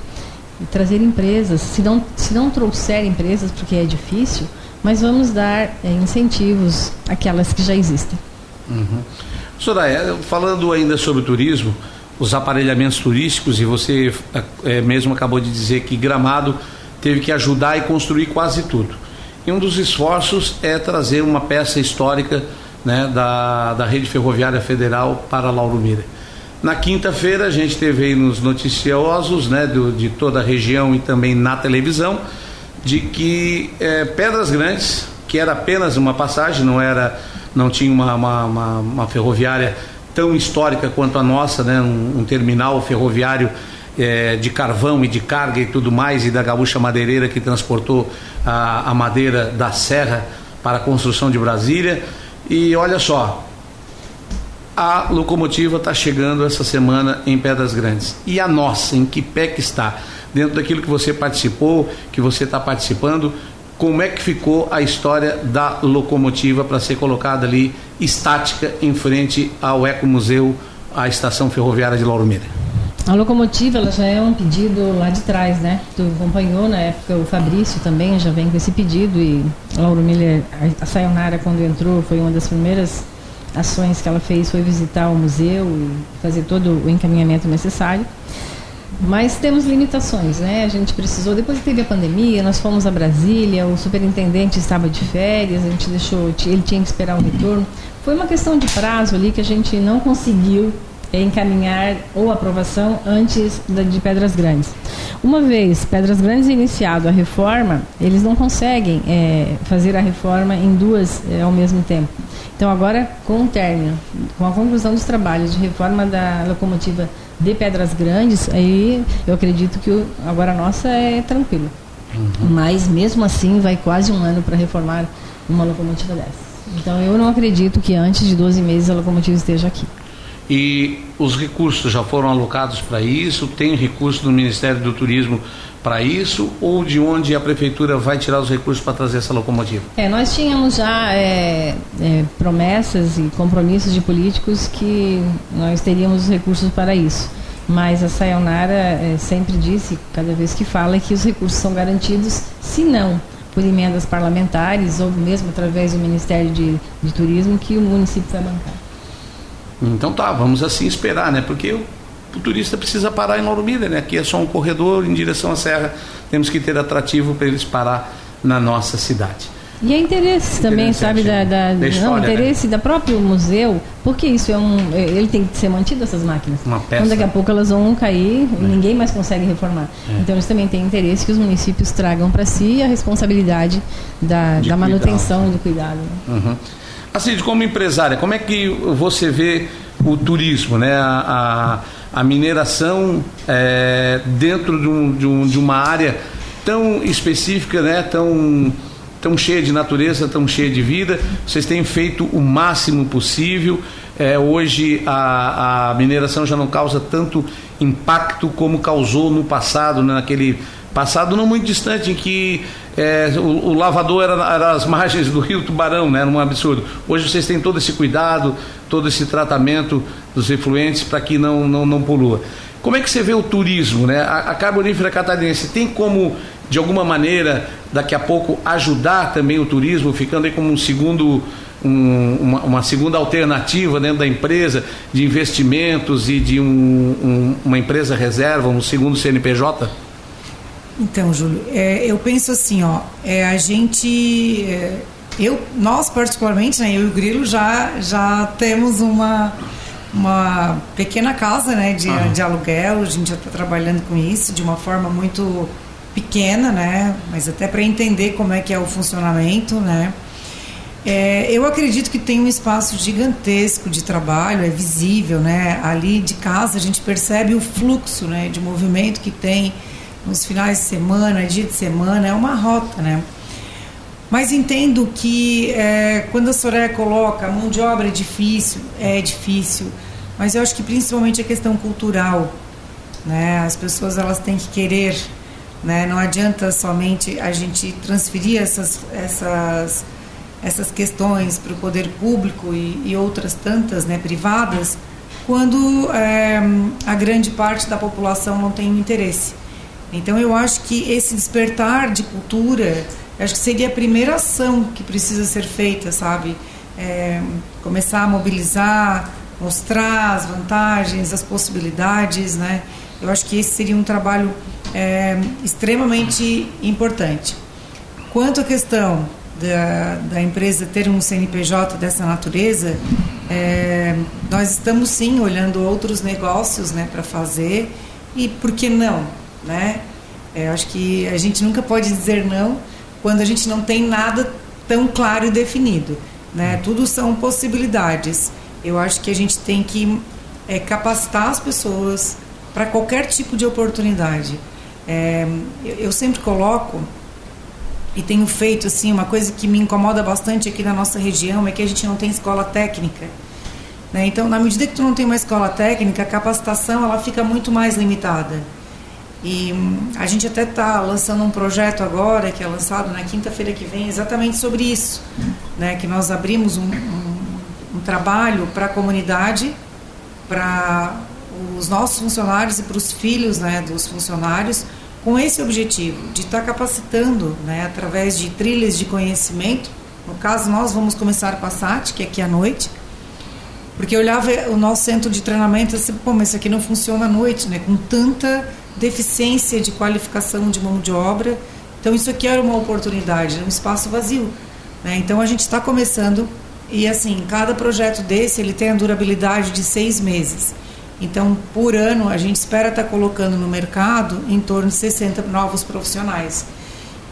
E trazer empresas. Se não, se não trouxer empresas, porque é difícil, mas vamos dar é, incentivos àquelas que já existem. Uhum. Soraya, falando ainda sobre o turismo, os aparelhamentos turísticos, e você é, mesmo acabou de dizer que Gramado teve que ajudar e construir quase tudo. E um dos esforços é trazer uma peça histórica né, da, da rede ferroviária federal para Lauro Mira. Na quinta-feira a gente teve aí nos noticiosos né, do, de toda a região e também na televisão de que é, Pedras Grandes, que era apenas uma passagem, não era, não tinha uma, uma, uma, uma ferroviária tão histórica quanto a nossa, né, um, um terminal ferroviário é, de carvão e de carga e tudo mais, e da gaúcha madeireira que transportou a, a madeira da serra para a construção de Brasília. E olha só, a locomotiva está chegando essa semana em Pedras Grandes. E a nossa, em que pé que está? Dentro daquilo que você participou, que você está participando, como é que ficou a história da locomotiva para ser colocada ali estática em frente ao Ecomuseu, a estação ferroviária de Lauro Miller? A locomotiva ela já é um pedido lá de trás, né? Tu acompanhou na época o Fabrício também já vem com esse pedido e Lauro Miller, a Sayonara quando entrou foi uma das primeiras ações que ela fez foi visitar o museu e fazer todo o encaminhamento necessário. Mas temos limitações, né? A gente precisou, depois que teve a pandemia, nós fomos a Brasília, o superintendente estava de férias, a gente deixou, ele tinha que esperar o retorno. Foi uma questão de prazo ali que a gente não conseguiu encaminhar ou aprovação antes de Pedras Grandes. Uma vez Pedras Grandes iniciado a reforma, eles não conseguem é, fazer a reforma em duas é, ao mesmo tempo. Então agora, com o término, com a conclusão dos trabalhos de reforma da locomotiva de Pedras Grandes, aí eu acredito que o, agora a nossa é tranquila. Uhum. Mas mesmo assim vai quase um ano para reformar uma locomotiva dessa. Então eu não acredito que antes de 12 meses a locomotiva esteja aqui. E os recursos já foram alocados para isso? Tem recurso do Ministério do Turismo para isso? Ou de onde a Prefeitura vai tirar os recursos para trazer essa locomotiva? É, nós tínhamos já é, é, promessas e compromissos de políticos que nós teríamos os recursos para isso. Mas a Sayonara é, sempre disse, cada vez que fala, que os recursos são garantidos, se não por emendas parlamentares ou mesmo através do Ministério de, de Turismo, que o município vai bancar. Então tá, vamos assim esperar, né? Porque o turista precisa parar em Lauro Miller, né? Aqui é só um corredor em direção à serra. Temos que ter atrativo para eles parar na nossa cidade. E é interesse também, sabe, da, da, da história, não, né? interesse né? da próprio museu, porque isso é um, é, ele tem que ser mantido essas máquinas. Uma peça. Então daqui a pouco elas vão cair é. e ninguém mais consegue reformar. É. Então eles também têm interesse que os municípios tragam para si a responsabilidade da, da manutenção e do cuidado. Né? Uhum. Assim, como empresária, como é que você vê o turismo, né? a, a, a mineração é, dentro de, um, de, um, de uma área tão específica, né? tão, tão cheia de natureza, tão cheia de vida. Vocês têm feito o máximo possível. É, hoje a, a mineração já não causa tanto impacto como causou no passado, né? naquele passado não muito distante em que é, o, o, lavador era, era as margens do rio Tubarão, né? Era um absurdo. Hoje vocês têm todo esse cuidado, todo esse tratamento dos efluentes para que não, não, não polua. Como é que você vê o turismo, né? A, a carbonífera catarinense tem como, de alguma maneira, daqui a pouco ajudar também o turismo, ficando aí como um segundo, um, uma, uma, segunda alternativa dentro da empresa de investimentos e de um, um, uma empresa reserva, um segundo CNPJ? Então, Júlio, é, eu penso assim, ó, é, a gente, é, eu, nós particularmente, né, eu e o Grilo já, já temos uma, uma pequena casa, né, de, uhum. de aluguel, a gente já está trabalhando com isso de uma forma muito pequena, né, mas até para entender como é que é o funcionamento, né. É, eu acredito que tem um espaço gigantesco de trabalho, é visível, né, ali de casa a gente percebe o fluxo, né, de movimento que tem nos finais de semana, dia de semana, é uma rota, né? Mas entendo que é, quando a Soraya coloca a mão de obra é difícil, é difícil, mas eu acho que principalmente a questão cultural, né? As pessoas elas têm que querer, né? Não adianta somente a gente transferir essas essas essas questões para o poder público e, e, outras tantas, né, privadas, quando é, a grande parte da população não tem interesse. Então eu acho que esse despertar de cultura, acho que seria a primeira ação que precisa ser feita, sabe? É, começar a mobilizar, mostrar as vantagens, as possibilidades, né? Eu acho que esse seria um trabalho é, extremamente importante. Quanto à questão da, da empresa ter um CNPJ dessa natureza, é, nós estamos sim olhando outros negócios né, para fazer e por que não? Né? É, acho que a gente nunca pode dizer não quando a gente não tem nada tão claro e definido. Né? Tudo são possibilidades. Eu acho que a gente tem que é, capacitar as pessoas para qualquer tipo de oportunidade. É, eu, eu sempre coloco e tenho feito assim uma coisa que me incomoda bastante aqui na nossa região é que a gente não tem escola técnica né? então na medida que tu não tem uma escola técnica a capacitação ela fica muito mais limitada e hum, a gente até está lançando um projeto agora que é lançado na quinta-feira que vem exatamente sobre isso né que nós abrimos um, um, um trabalho para a comunidade para os nossos funcionários e para os filhos né dos funcionários com esse objetivo de estar tá capacitando, né, através de trilhas de conhecimento. No caso, nós vamos começar com a SAT, que é aqui à noite, porque eu olhava o nosso centro de treinamento e disse, pô, mas isso aqui não funciona à noite, né, com tanta deficiência de qualificação de mão de obra. Então, isso aqui era uma oportunidade, um espaço vazio. Né? Então, a gente está começando e, assim, cada projeto desse, ele tem a durabilidade de seis meses. Então, por ano, a gente espera estar colocando no mercado em torno de 60 novos profissionais.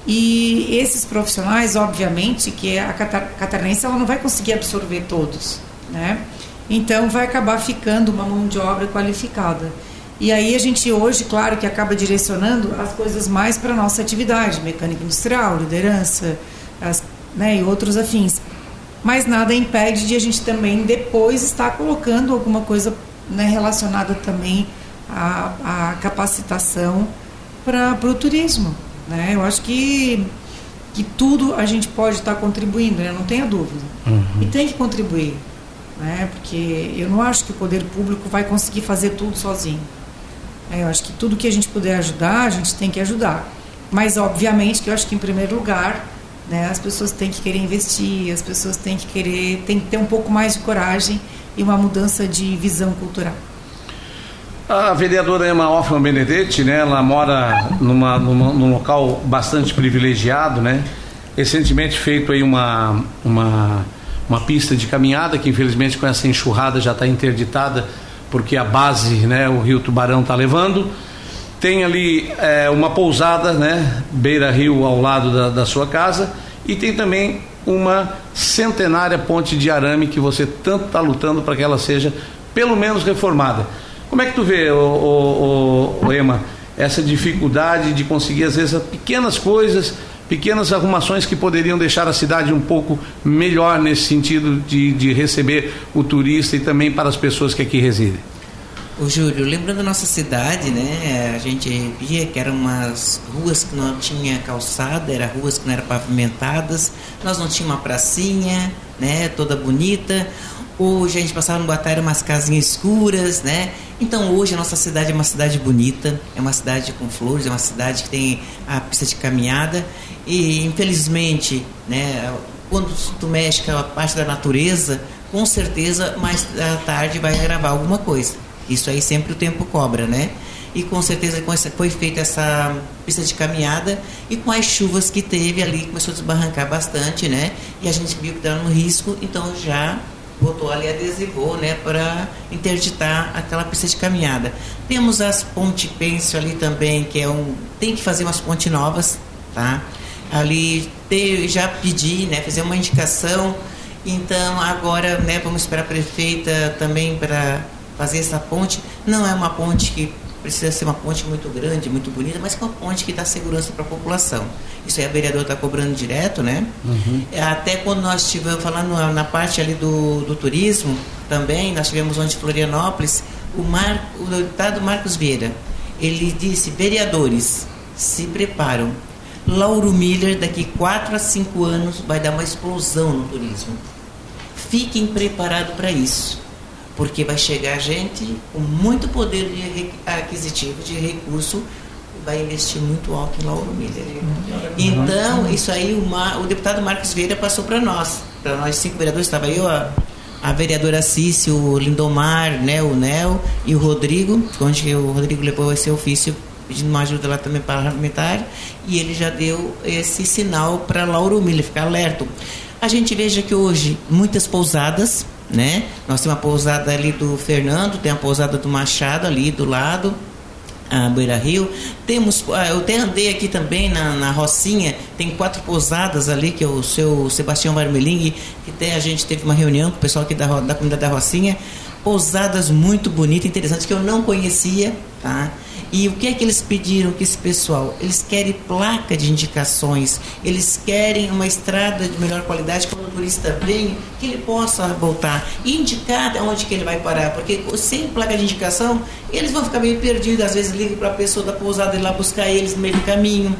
E esses profissionais, obviamente, que a catarinense ela não vai conseguir absorver todos, né? Então, vai acabar ficando uma mão de obra qualificada. E aí a gente hoje, claro, que acaba direcionando as coisas mais para a nossa atividade, mecânica industrial, liderança, as, né, e outros afins. Mas nada impede de a gente também depois estar colocando alguma coisa né, relacionada também à, à capacitação para o turismo. Né? Eu acho que, que tudo a gente pode estar contribuindo, né? não tenha dúvida. Uhum. E tem que contribuir, né? porque eu não acho que o poder público vai conseguir fazer tudo sozinho. É, eu acho que tudo que a gente puder ajudar, a gente tem que ajudar. Mas, obviamente, que eu acho que, em primeiro lugar, né, as pessoas têm que querer investir, as pessoas têm que querer, têm que ter um pouco mais de coragem e uma mudança de visão cultural. A vereadora Emma Hoffman Benedetti, né, ela mora numa, numa, num local bastante privilegiado, né? Recentemente feito aí uma, uma, uma pista de caminhada que infelizmente com essa enxurrada já está interditada porque a base, né, o Rio Tubarão está levando. Tem ali é, uma pousada, né, beira rio ao lado da, da sua casa e tem também uma centenária ponte de arame que você tanto está lutando para que ela seja pelo menos reformada. Como é que tu vê, o, o, o, Ema, essa dificuldade de conseguir às vezes pequenas coisas, pequenas arrumações que poderiam deixar a cidade um pouco melhor nesse sentido de, de receber o turista e também para as pessoas que aqui residem? O Júlio, lembrando da nossa cidade, né? A gente via que eram umas ruas que não tinha calçada, eram ruas que não eram pavimentadas, nós não tínhamos uma pracinha, né? Toda bonita. Hoje a gente passava no eram umas casinhas escuras, né? Então hoje a nossa cidade é uma cidade bonita, é uma cidade com flores, é uma cidade que tem a pista de caminhada e infelizmente, né? Quando tu mexe com a parte da natureza, com certeza mais tarde vai gravar alguma coisa. Isso aí sempre o tempo cobra, né? E com certeza foi feita essa pista de caminhada e com as chuvas que teve ali começou a desbarrancar bastante, né? E a gente viu que estava no risco, então já botou ali adesivou, né, para interditar aquela pista de caminhada. Temos as ponte pêncil ali também, que é um tem que fazer umas pontes novas, tá? Ali te, já pedi, né, fazer uma indicação. Então agora, né, vamos esperar a prefeita também para fazer essa ponte. Não é uma ponte que precisa ser uma ponte muito grande, muito bonita, mas é uma ponte que dá segurança para a população. Isso aí a vereadora está cobrando direto, né? Uhum. Até quando nós estivemos falando na parte ali do, do turismo, também, nós tivemos onde Florianópolis, o, Mar, o deputado Marcos Vieira, ele disse, vereadores, se preparam. Lauro Miller, daqui 4 a 5 anos, vai dar uma explosão no turismo. Fiquem preparados para isso porque vai chegar gente com muito poder de aquisitivo de recurso vai investir muito alto em Lauro Miller. Então, isso aí o, Mar, o deputado Marcos Vieira passou para nós, para nós cinco vereadores, estava eu, a, a vereadora Cício, o Lindomar, né, o Nel e o Rodrigo, onde o Rodrigo levou esse ofício pedindo uma ajuda lá também parlamentar, e ele já deu esse sinal para Lauro Miller ficar alerta. A gente veja que hoje muitas pousadas, né? Nós temos uma pousada ali do Fernando, tem a pousada do Machado ali do lado, a Beira Rio. Temos, ah, eu até andei aqui também na, na Rocinha, tem quatro pousadas ali, que é o seu Sebastião Varmeling, que até a gente teve uma reunião com o pessoal aqui da, da comunidade da Rocinha. Pousadas muito bonitas, interessantes, que eu não conhecia, tá? E o que é que eles pediram que esse pessoal? Eles querem placa de indicações, eles querem uma estrada de melhor qualidade quando o turista vem, que ele possa voltar e indicar onde que ele vai parar, porque sem placa de indicação, eles vão ficar meio perdidos, às vezes ligam para a pessoa da pousada ir lá buscar eles no meio do caminho.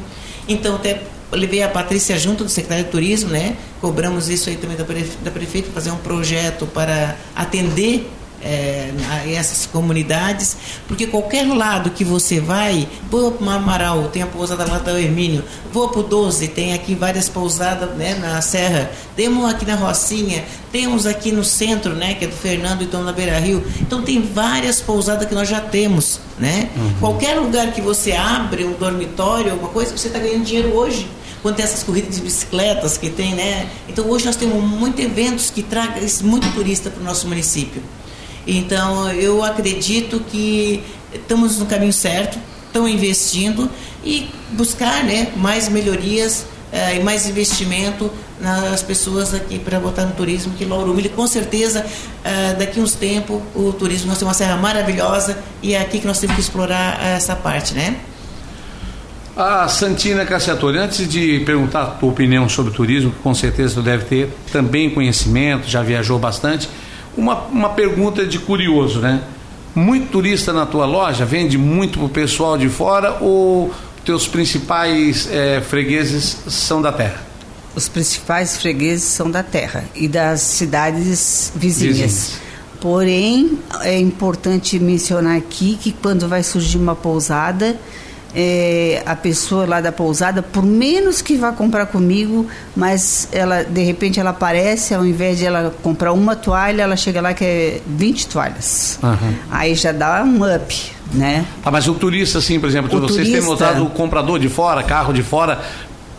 Então, até levei a Patrícia junto do secretário de Turismo, né? Cobramos isso aí também da, da prefeita, fazer um projeto para atender é, essas comunidades, porque qualquer lado que você vai, vou para o Amaral, tem a pousada lá da Hermínio, vou para o 12, tem aqui várias pousadas né, na Serra, temos aqui na Rocinha, temos aqui no centro, né, que é do Fernando e Dona Beira Rio, então tem várias pousadas que nós já temos, né? Uhum. Qualquer lugar que você abre um dormitório, alguma coisa, você está ganhando dinheiro hoje quando tem essas corridas de bicicletas que tem, né? Então hoje nós temos muitos eventos que tragam muito turista para o nosso município. Então, eu acredito que estamos no caminho certo, estão investindo e buscar né, mais melhorias eh, e mais investimento nas pessoas aqui para botar no turismo, que Lauro Mille, com certeza, eh, daqui uns tempos, o turismo, nós temos uma serra maravilhosa e é aqui que nós temos que explorar essa parte, né? A Santina Cassiatori, antes de perguntar a tua opinião sobre turismo, que com certeza tu deve ter também conhecimento, já viajou bastante, uma, uma pergunta de curioso, né? Muito turista na tua loja vende muito para o pessoal de fora ou teus principais é, fregueses são da terra? Os principais fregueses são da terra e das cidades vizinhas. vizinhas. Porém, é importante mencionar aqui que quando vai surgir uma pousada, é, a pessoa lá da pousada, por menos que vá comprar comigo, mas ela de repente ela aparece, ao invés de ela comprar uma toalha, ela chega lá que é 20 toalhas. Uhum. Aí já dá um up, né? Ah, mas o turista, assim, por exemplo, o vocês turista, têm notado o comprador de fora, carro de fora,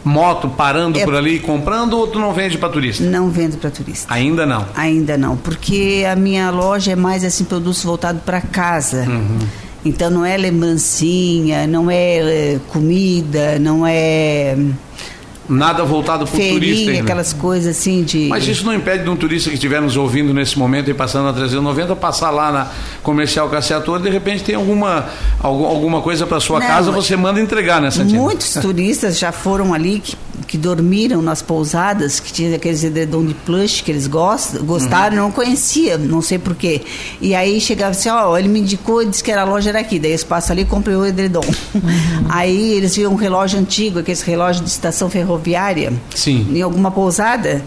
moto parando é, por ali comprando ou tu não vende para turista? Não vendo para turista. Ainda não? Ainda não, porque a minha loja é mais assim produtos voltados para casa. Uhum. Então não é lembrancinha, não é, é comida, não é Nada voltado para o turista. Ainda. aquelas coisas assim de. Mas isso não impede de um turista que estiver nos ouvindo nesse momento e passando a 390 passar lá na comercial Cassiator de repente tem alguma, alguma coisa para sua não, casa, você manda entregar nessa né, Muitos turistas já foram ali que que dormiram nas pousadas, que tinha aqueles edredom de plush que eles gostam, gostaram, uhum. não conhecia, não sei porquê. E aí chegava assim, ó, ele me indicou e disse que era a loja era aqui. Daí eles passam ali e comprei o edredom. Uhum. (laughs) Aí eles viram um relógio antigo, aqueles relógios de estação ferroviária, Sim. em alguma pousada.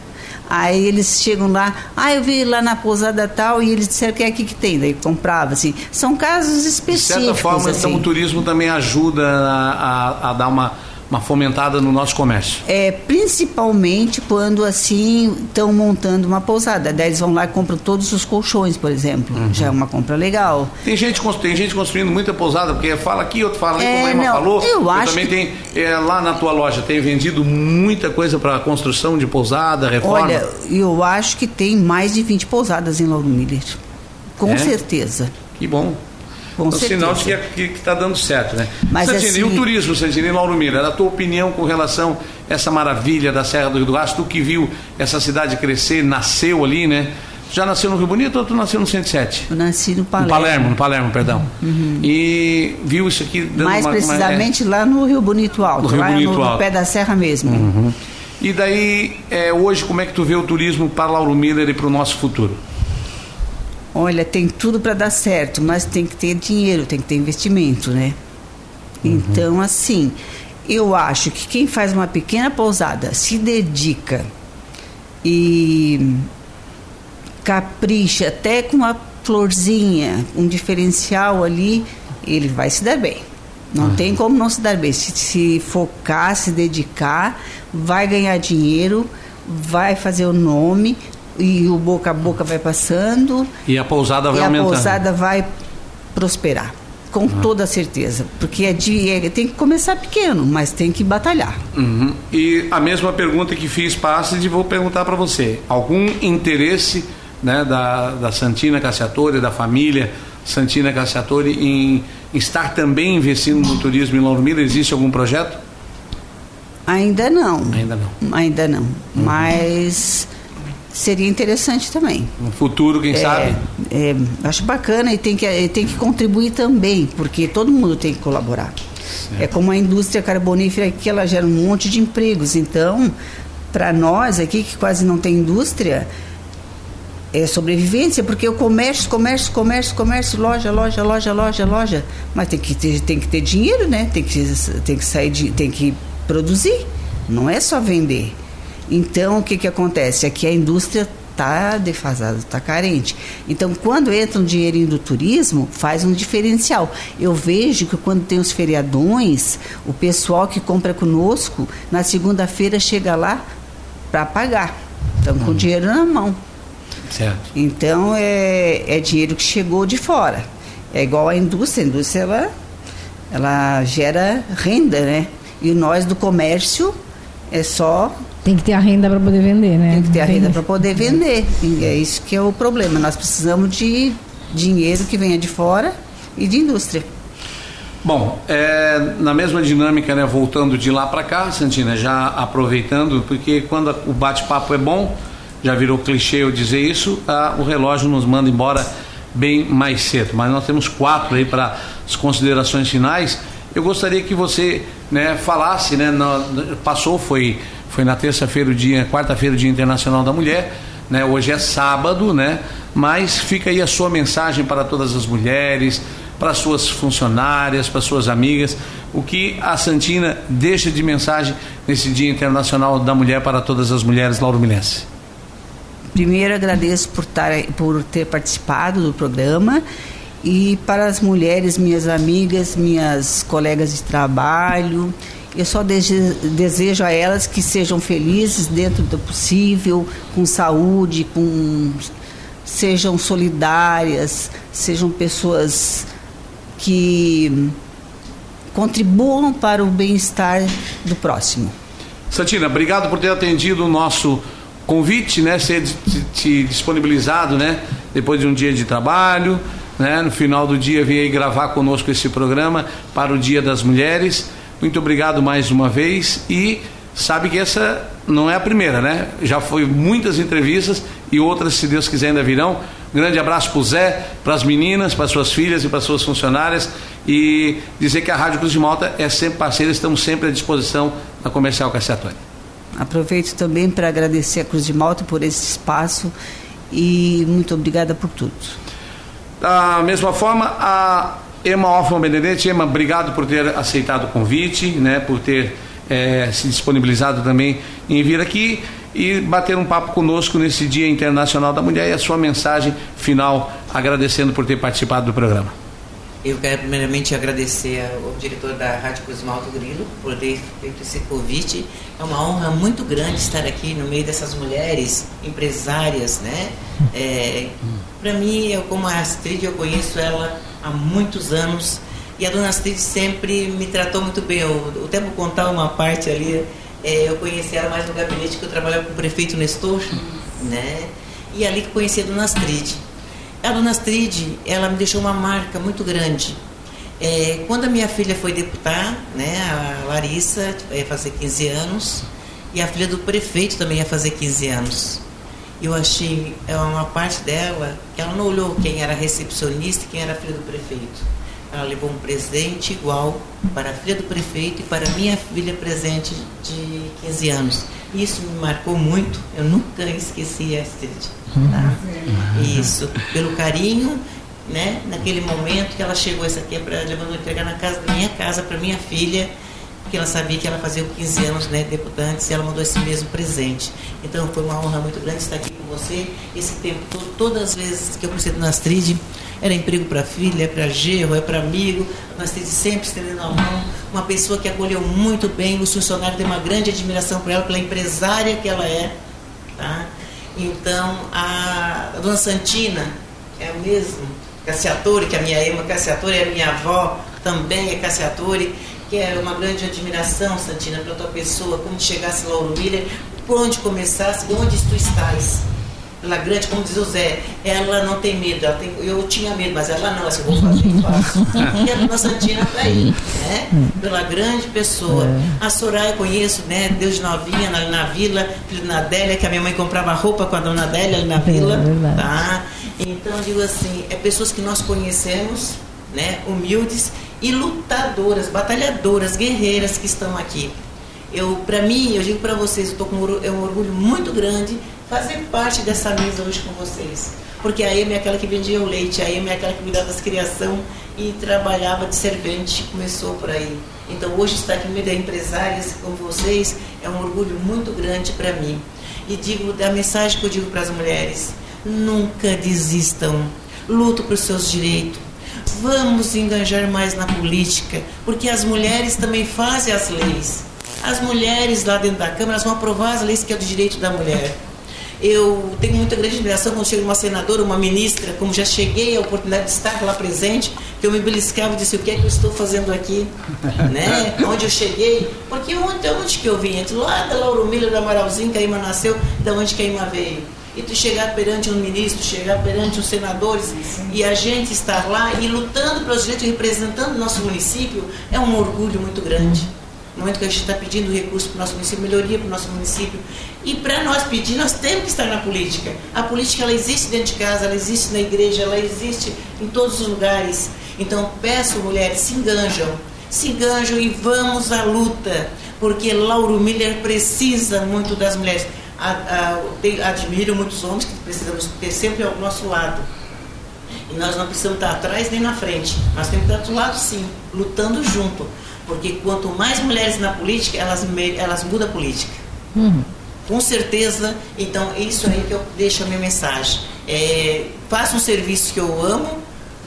Aí eles chegam lá, ah, eu vi lá na pousada tal, e eles disseram que é aqui que tem, daí comprava, assim. São casos específicos. De certa forma, assim. então o turismo também ajuda a, a, a dar uma uma fomentada no nosso comércio? É, principalmente quando assim estão montando uma pousada. Daí eles vão lá e compram todos os colchões, por exemplo. Uhum. Já é uma compra legal. Tem gente, tem gente construindo muita pousada, porque fala aqui, outro fala ali, é, como a Emma não, falou. Eu, eu acho também que... tem, é, lá na tua loja, tem vendido muita coisa para construção de pousada, reforma? Olha, eu acho que tem mais de 20 pousadas em Lauro Miller. Com é? certeza. Que bom. Com sinal de que está dando certo, né? Mas Santini, assim, e o turismo, Santini, Lauro Mira, a tua opinião com relação a essa maravilha da Serra do Rio do Rastro, tu que viu essa cidade crescer, nasceu ali, né? Já nasceu no Rio Bonito ou tu nasceu no 107? Eu nasci no Palermo. No Palermo, no Palermo, perdão. Uhum. E viu isso aqui dando Mais uma, precisamente uma, é... lá no Rio Bonito Alto, no Rio lá Bonito no, Alto. no pé da serra mesmo. Uhum. E daí, é, hoje, como é que tu vê o turismo para Lauro Miller e para o nosso futuro? Olha, tem tudo para dar certo, mas tem que ter dinheiro, tem que ter investimento, né? Uhum. Então, assim, eu acho que quem faz uma pequena pousada se dedica e capricha até com uma florzinha, um diferencial ali, ele vai se dar bem. Não tem como não se dar bem. Se, se focar, se dedicar, vai ganhar dinheiro, vai fazer o nome e o boca a boca vai passando. E a pousada vai e aumentando. a pousada vai prosperar. Com Ah. toda certeza. Porque é de, é- tem que começar pequeno, mas tem que batalhar. Uhum. E a mesma pergunta que fiz para a Astrid, vou perguntar para você. Algum interesse né, da, da Santina Cassiatori, da família Santina Cassiatori, em estar também investindo no turismo em Lauro Miller? Existe algum projeto? Ainda não. Ainda não. Ainda não. Mas seria interessante também. No futuro, quem É, sabe? é, acho bacana e tem que, e tem que contribuir também, porque todo mundo tem que colaborar. É como a indústria carbonífera que ela gera um monte de empregos. Então, para nós aqui que quase não tem indústria, é sobrevivência, porque o comércio, comércio, comércio, comércio, loja, loja, loja, loja, loja. Mas tem que ter, tem que ter dinheiro, né? Tem que, tem que sair de, tem que produzir. Não é só vender. Então o que que acontece? Aqui a indústria está defasada, está carente. Então quando entra um dinheirinho do turismo, faz um diferencial. Eu vejo que quando tem os feriadões, o pessoal que compra conosco, na segunda-feira chega lá para pagar. Estão com o dinheiro na mão. Certo. Então é, é dinheiro que chegou de fora. É igual a indústria, a indústria ela, ela gera renda, né? E nós do comércio é só Tem que ter a renda para poder vender, né? tem que ter a renda para poder vender. E é isso que é o problema. Nós precisamos de dinheiro que venha de fora e de indústria. Bom, é, na mesma dinâmica, né, voltando de lá para cá, Santina, já aproveitando, porque quando o bate-papo é bom, já virou clichê eu dizer isso, ah, o relógio nos manda embora bem mais cedo. Mas nós temos quatro aí para as considerações finais. Eu gostaria que você né, falasse, né, na- passou, foi, foi na terça-feira, o dia, quarta-feira, o Dia Internacional da Mulher, né, hoje é sábado, né, mas fica aí a sua mensagem para todas as mulheres, para suas funcionárias, para suas amigas, o que a Santina deixa de mensagem nesse Dia Internacional da Mulher para todas as mulheres lauromilenses. Primeiro agradeço por, tar, por ter participado do programa e para as mulheres, minhas amigas, minhas colegas de trabalho, eu só dese- desejo a elas que sejam felizes dentro do possível, com saúde, com sejam solidárias, sejam pessoas que contribuam para o bem-estar do próximo. Santina, obrigado por ter atendido o nosso convite, né? Ser te disponibilizado, né? Depois de um dia de trabalho, né? No final do dia vir aí gravar conosco esse programa para o Dia das Mulheres. Muito obrigado mais uma vez e sabe que essa não é a primeira, né? Já foi muitas entrevistas e outras, se Deus quiser, ainda virão. Grande abraço para o Zé, para as meninas, para suas filhas e para suas funcionárias e dizer que a Rádio Cruz de Malta é sempre parceira, estamos sempre à disposição da Comercial Cassiatone. Aproveito também para agradecer a Cruz de Malta por esse espaço e muito obrigada por tudo. Da mesma forma, a Emma Hoffman Benedetti, Emma, obrigado por ter aceitado o convite, né, por ter eh, se disponibilizado também em vir aqui e bater um papo conosco nesse Dia Internacional da Mulher e a sua mensagem final, agradecendo por ter participado do programa. Eu quero primeiramente agradecer ao diretor da Rádio Cruz Malto Grilo por ter feito esse convite. É uma honra muito grande estar aqui no meio dessas mulheres empresárias, né? É, Para mim, eu como a Astrid, eu conheço ela há muitos anos e a dona Astrid sempre me tratou muito bem. Eu, eu até contar uma parte ali. É, eu conheci ela mais no gabinete que eu trabalhava com o prefeito Nestor, né? E ali que conheci a dona Astrid. A dona Astrid, ela me deixou uma marca muito grande. É, quando a minha filha foi deputar, né, a Larissa ia fazer 15 anos, e a filha do prefeito também ia fazer 15 anos. Eu achei é uma parte dela que ela não olhou quem era recepcionista e quem era a filha do prefeito. Ela levou um presente igual para a filha do prefeito e para minha filha presente de 15 anos. Isso me marcou muito, eu nunca esqueci a Astrid. Tá? Isso, pelo carinho, né? Naquele momento que ela chegou, essa aqui é para levando entregar na casa da minha casa para minha filha porque ela sabia que ela fazia 15 anos, né, deputantes, e ela mandou esse mesmo presente. Então foi uma honra muito grande estar aqui com você. Esse tempo todo, todas as vezes que eu precisei na Astrid, era emprego para filha, é para gerro, é para amigo, a Astrid sempre estendendo a mão, uma pessoa que acolheu muito bem, os funcionários têm uma grande admiração por ela, pela empresária que ela é, tá? Então, a, a dona Santina é o mesmo, Cassiatore, que a minha irmã Cassiatore é minha avó, também é Cassiatore, que é uma grande admiração, Santina, pela tua pessoa, como chegasse Lauro Miller, por onde começasse, onde tu estás. Pela grande, como diz o Zé, ela não tem medo, tem, eu tinha medo, mas ela não, assim, eu vou fazer, eu faço. E a dona Santina está aí, né? Pela grande pessoa. É. A Soraya eu conheço, né? Deus de novinha, na, na vila, da Adélia, que a minha mãe comprava roupa com a dona Adélia ali na vila. É, tá? Então, digo assim, é pessoas que nós conhecemos, né? Humildes e lutadoras, batalhadoras, guerreiras que estão aqui. Eu, para mim, eu digo para vocês, eu tô com é um orgulho muito grande fazer parte dessa mesa hoje com vocês. Porque a Amy é aquela que vendia o leite, a Amy é aquela que cuidava das criação e trabalhava de servente, começou por aí. Então hoje estar aqui no meio de empresárias como vocês é um orgulho muito grande para mim. E digo da mensagem que eu digo para as mulheres: nunca desistam, luto os seus direitos, vamos engajar mais na política, porque as mulheres também fazem as leis. As mulheres lá dentro da Câmara vão aprovar as leis que é do direito da mulher. Eu tenho muita grande admiração quando chega uma senadora, uma ministra, como já cheguei a oportunidade de estar lá presente, que eu me beliscava e disse, o que é que eu estou fazendo aqui? (laughs) né? Onde eu cheguei? Porque onde, onde que eu vim? Lá da Lauro Miller, da Amaralzinho, que a Ima nasceu, da onde que a Ima veio e tu chegar perante um ministro, chegar perante os senadores e a gente estar lá e lutando pelos direitos, representando o nosso município, é um orgulho muito grande. No momento que a gente está pedindo recurso para o nosso município, melhoria para o nosso município. E para nós pedir, nós temos que estar na política. A política ela existe dentro de casa, ela existe na igreja, ela existe em todos os lugares. Então peço, mulheres, se enganjam. Se enganjam e vamos à luta. Porque Lauro Miller precisa muito das mulheres admiro muitos homens que precisamos ter sempre ao nosso lado. E nós não precisamos estar atrás nem na frente, mas temos que estar do lado sim, lutando junto. Porque quanto mais mulheres na política, elas, elas mudam a política. Uhum. Com certeza, então é isso aí que eu deixo a minha mensagem. É, faço um serviço que eu amo,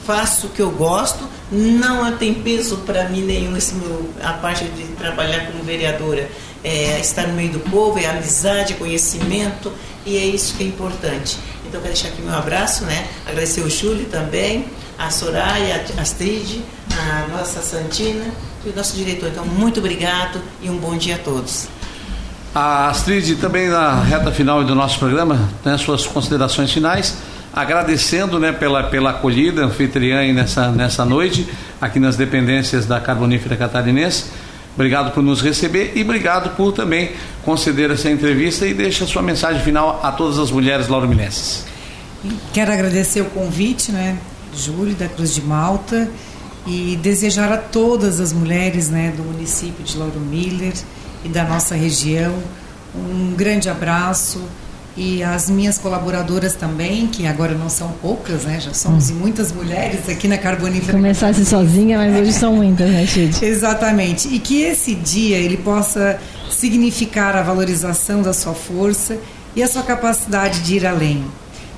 faço o que eu gosto, não tem peso para mim nenhum esse meu, a parte de trabalhar como vereadora é, estar no meio do povo, é amizade, é conhecimento, e é isso que é importante. Então, quero deixar aqui meu abraço, né? Agradecer o Júlio também, a Soraya, a Astrid, a nossa Santina e o nosso diretor. Então, muito obrigado e um bom dia a todos. A Astrid, também na reta final do nosso programa, né, suas considerações finais, agradecendo né, pela, pela acolhida anfitriã nessa, nessa noite, aqui nas dependências da Carbonífera Catarinense Obrigado por nos receber e obrigado por também conceder essa entrevista e deixa a sua mensagem final a todas as mulheres laurominenses. Quero agradecer o convite, né, Júlio, da Cruz de Malta, e desejar a todas as mulheres né, do município de Lauro Miller e da nossa região um grande abraço e as minhas colaboradoras também, que agora não são poucas, né? Já somos hum. muitas mulheres aqui na Carbonífera. Começasse sozinha, mas hoje são muitas, né, Chide? (laughs) Exatamente. E que esse dia ele possa significar a valorização da sua força e a sua capacidade de ir além.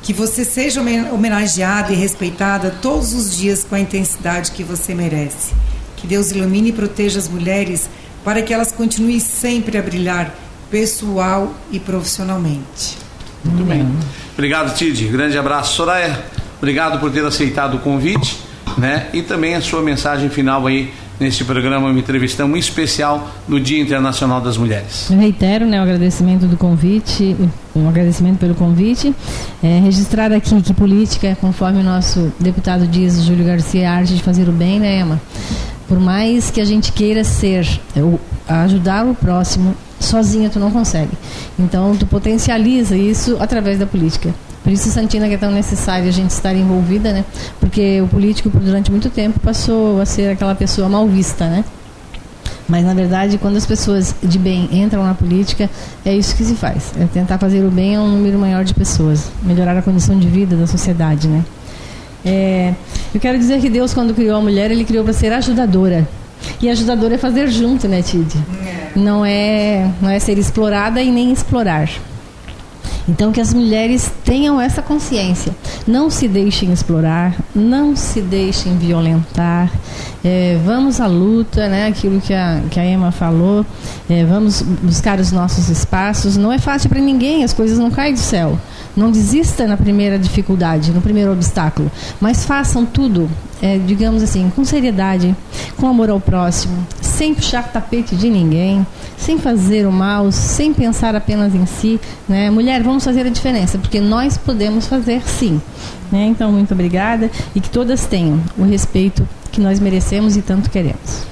Que você seja homenageada e respeitada todos os dias com a intensidade que você merece. Que Deus ilumine e proteja as mulheres para que elas continuem sempre a brilhar pessoal e profissionalmente. Muito bem. Obrigado, Tid. Grande abraço. Soraya, obrigado por ter aceitado o convite, né? E também a sua mensagem final aí neste programa, uma entrevista muito especial no Dia Internacional das Mulheres. Eu reitero né, o agradecimento do convite, um agradecimento pelo convite. É, registrar aqui que política, conforme o nosso deputado diz, Júlio Garcia, é arte de fazer o bem, né, Emma? Por mais que a gente queira ser, ajudar o próximo, sozinha tu não consegue. Então tu potencializa isso através da política. Por isso, Santina, que é tão necessário a gente estar envolvida, né? Porque o político, durante muito tempo, passou a ser aquela pessoa mal vista, né? Mas, na verdade, quando as pessoas de bem entram na política, é isso que se faz. É tentar fazer o bem a um número maior de pessoas. Melhorar a condição de vida da sociedade, né? É, eu quero dizer que Deus, quando criou a mulher, Ele criou para ser ajudadora E ajudador é fazer junto, né, Tid? Não é, não é ser explorada e nem explorar. Então que as mulheres tenham essa consciência, não se deixem explorar, não se deixem violentar, é, vamos à luta, né? Aquilo que a, que a Emma falou, é, vamos buscar os nossos espaços. Não é fácil para ninguém, as coisas não caem do céu. Não desista na primeira dificuldade, no primeiro obstáculo, mas façam tudo, é, digamos assim, com seriedade, com amor ao próximo, sem puxar tapete de ninguém, sem fazer o mal, sem pensar apenas em si. Né? Mulher, vamos fazer a diferença, porque nós podemos fazer sim. Né? Então, muito obrigada e que todas tenham o respeito que nós merecemos e tanto queremos.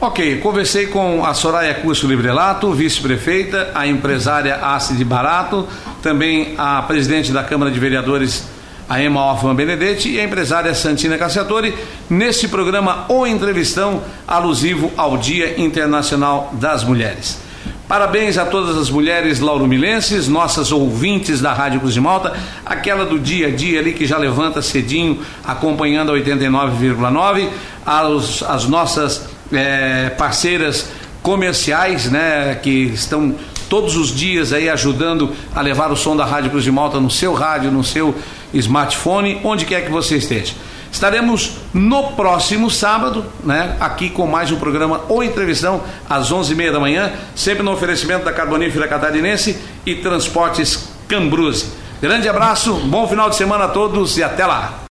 Ok, conversei com a Soraya Curso Librelato, vice-prefeita, a empresária Acide Barato, também a presidente da Câmara de Vereadores, a Emma Hoffman Benedetti, e a empresária Santina Cassiatori, neste programa O Entrevistão, alusivo ao Dia Internacional das Mulheres. Parabéns a todas as mulheres laurumilenses, nossas ouvintes da Rádio Cruz de Malta, aquela do dia a dia ali que já levanta cedinho, acompanhando a 89,9, as, as nossas é, parceiras comerciais, né, que estão todos os dias aí ajudando a levar o som da Rádio Cruz de Malta no seu rádio, no seu smartphone, onde quer que você esteja. Estaremos no próximo sábado, né, aqui com mais um programa ou entrevistão às 11h30 da manhã, sempre no oferecimento da Carbonífera Catarinense e Transportes Cambruse. Grande abraço, bom final de semana a todos e até lá.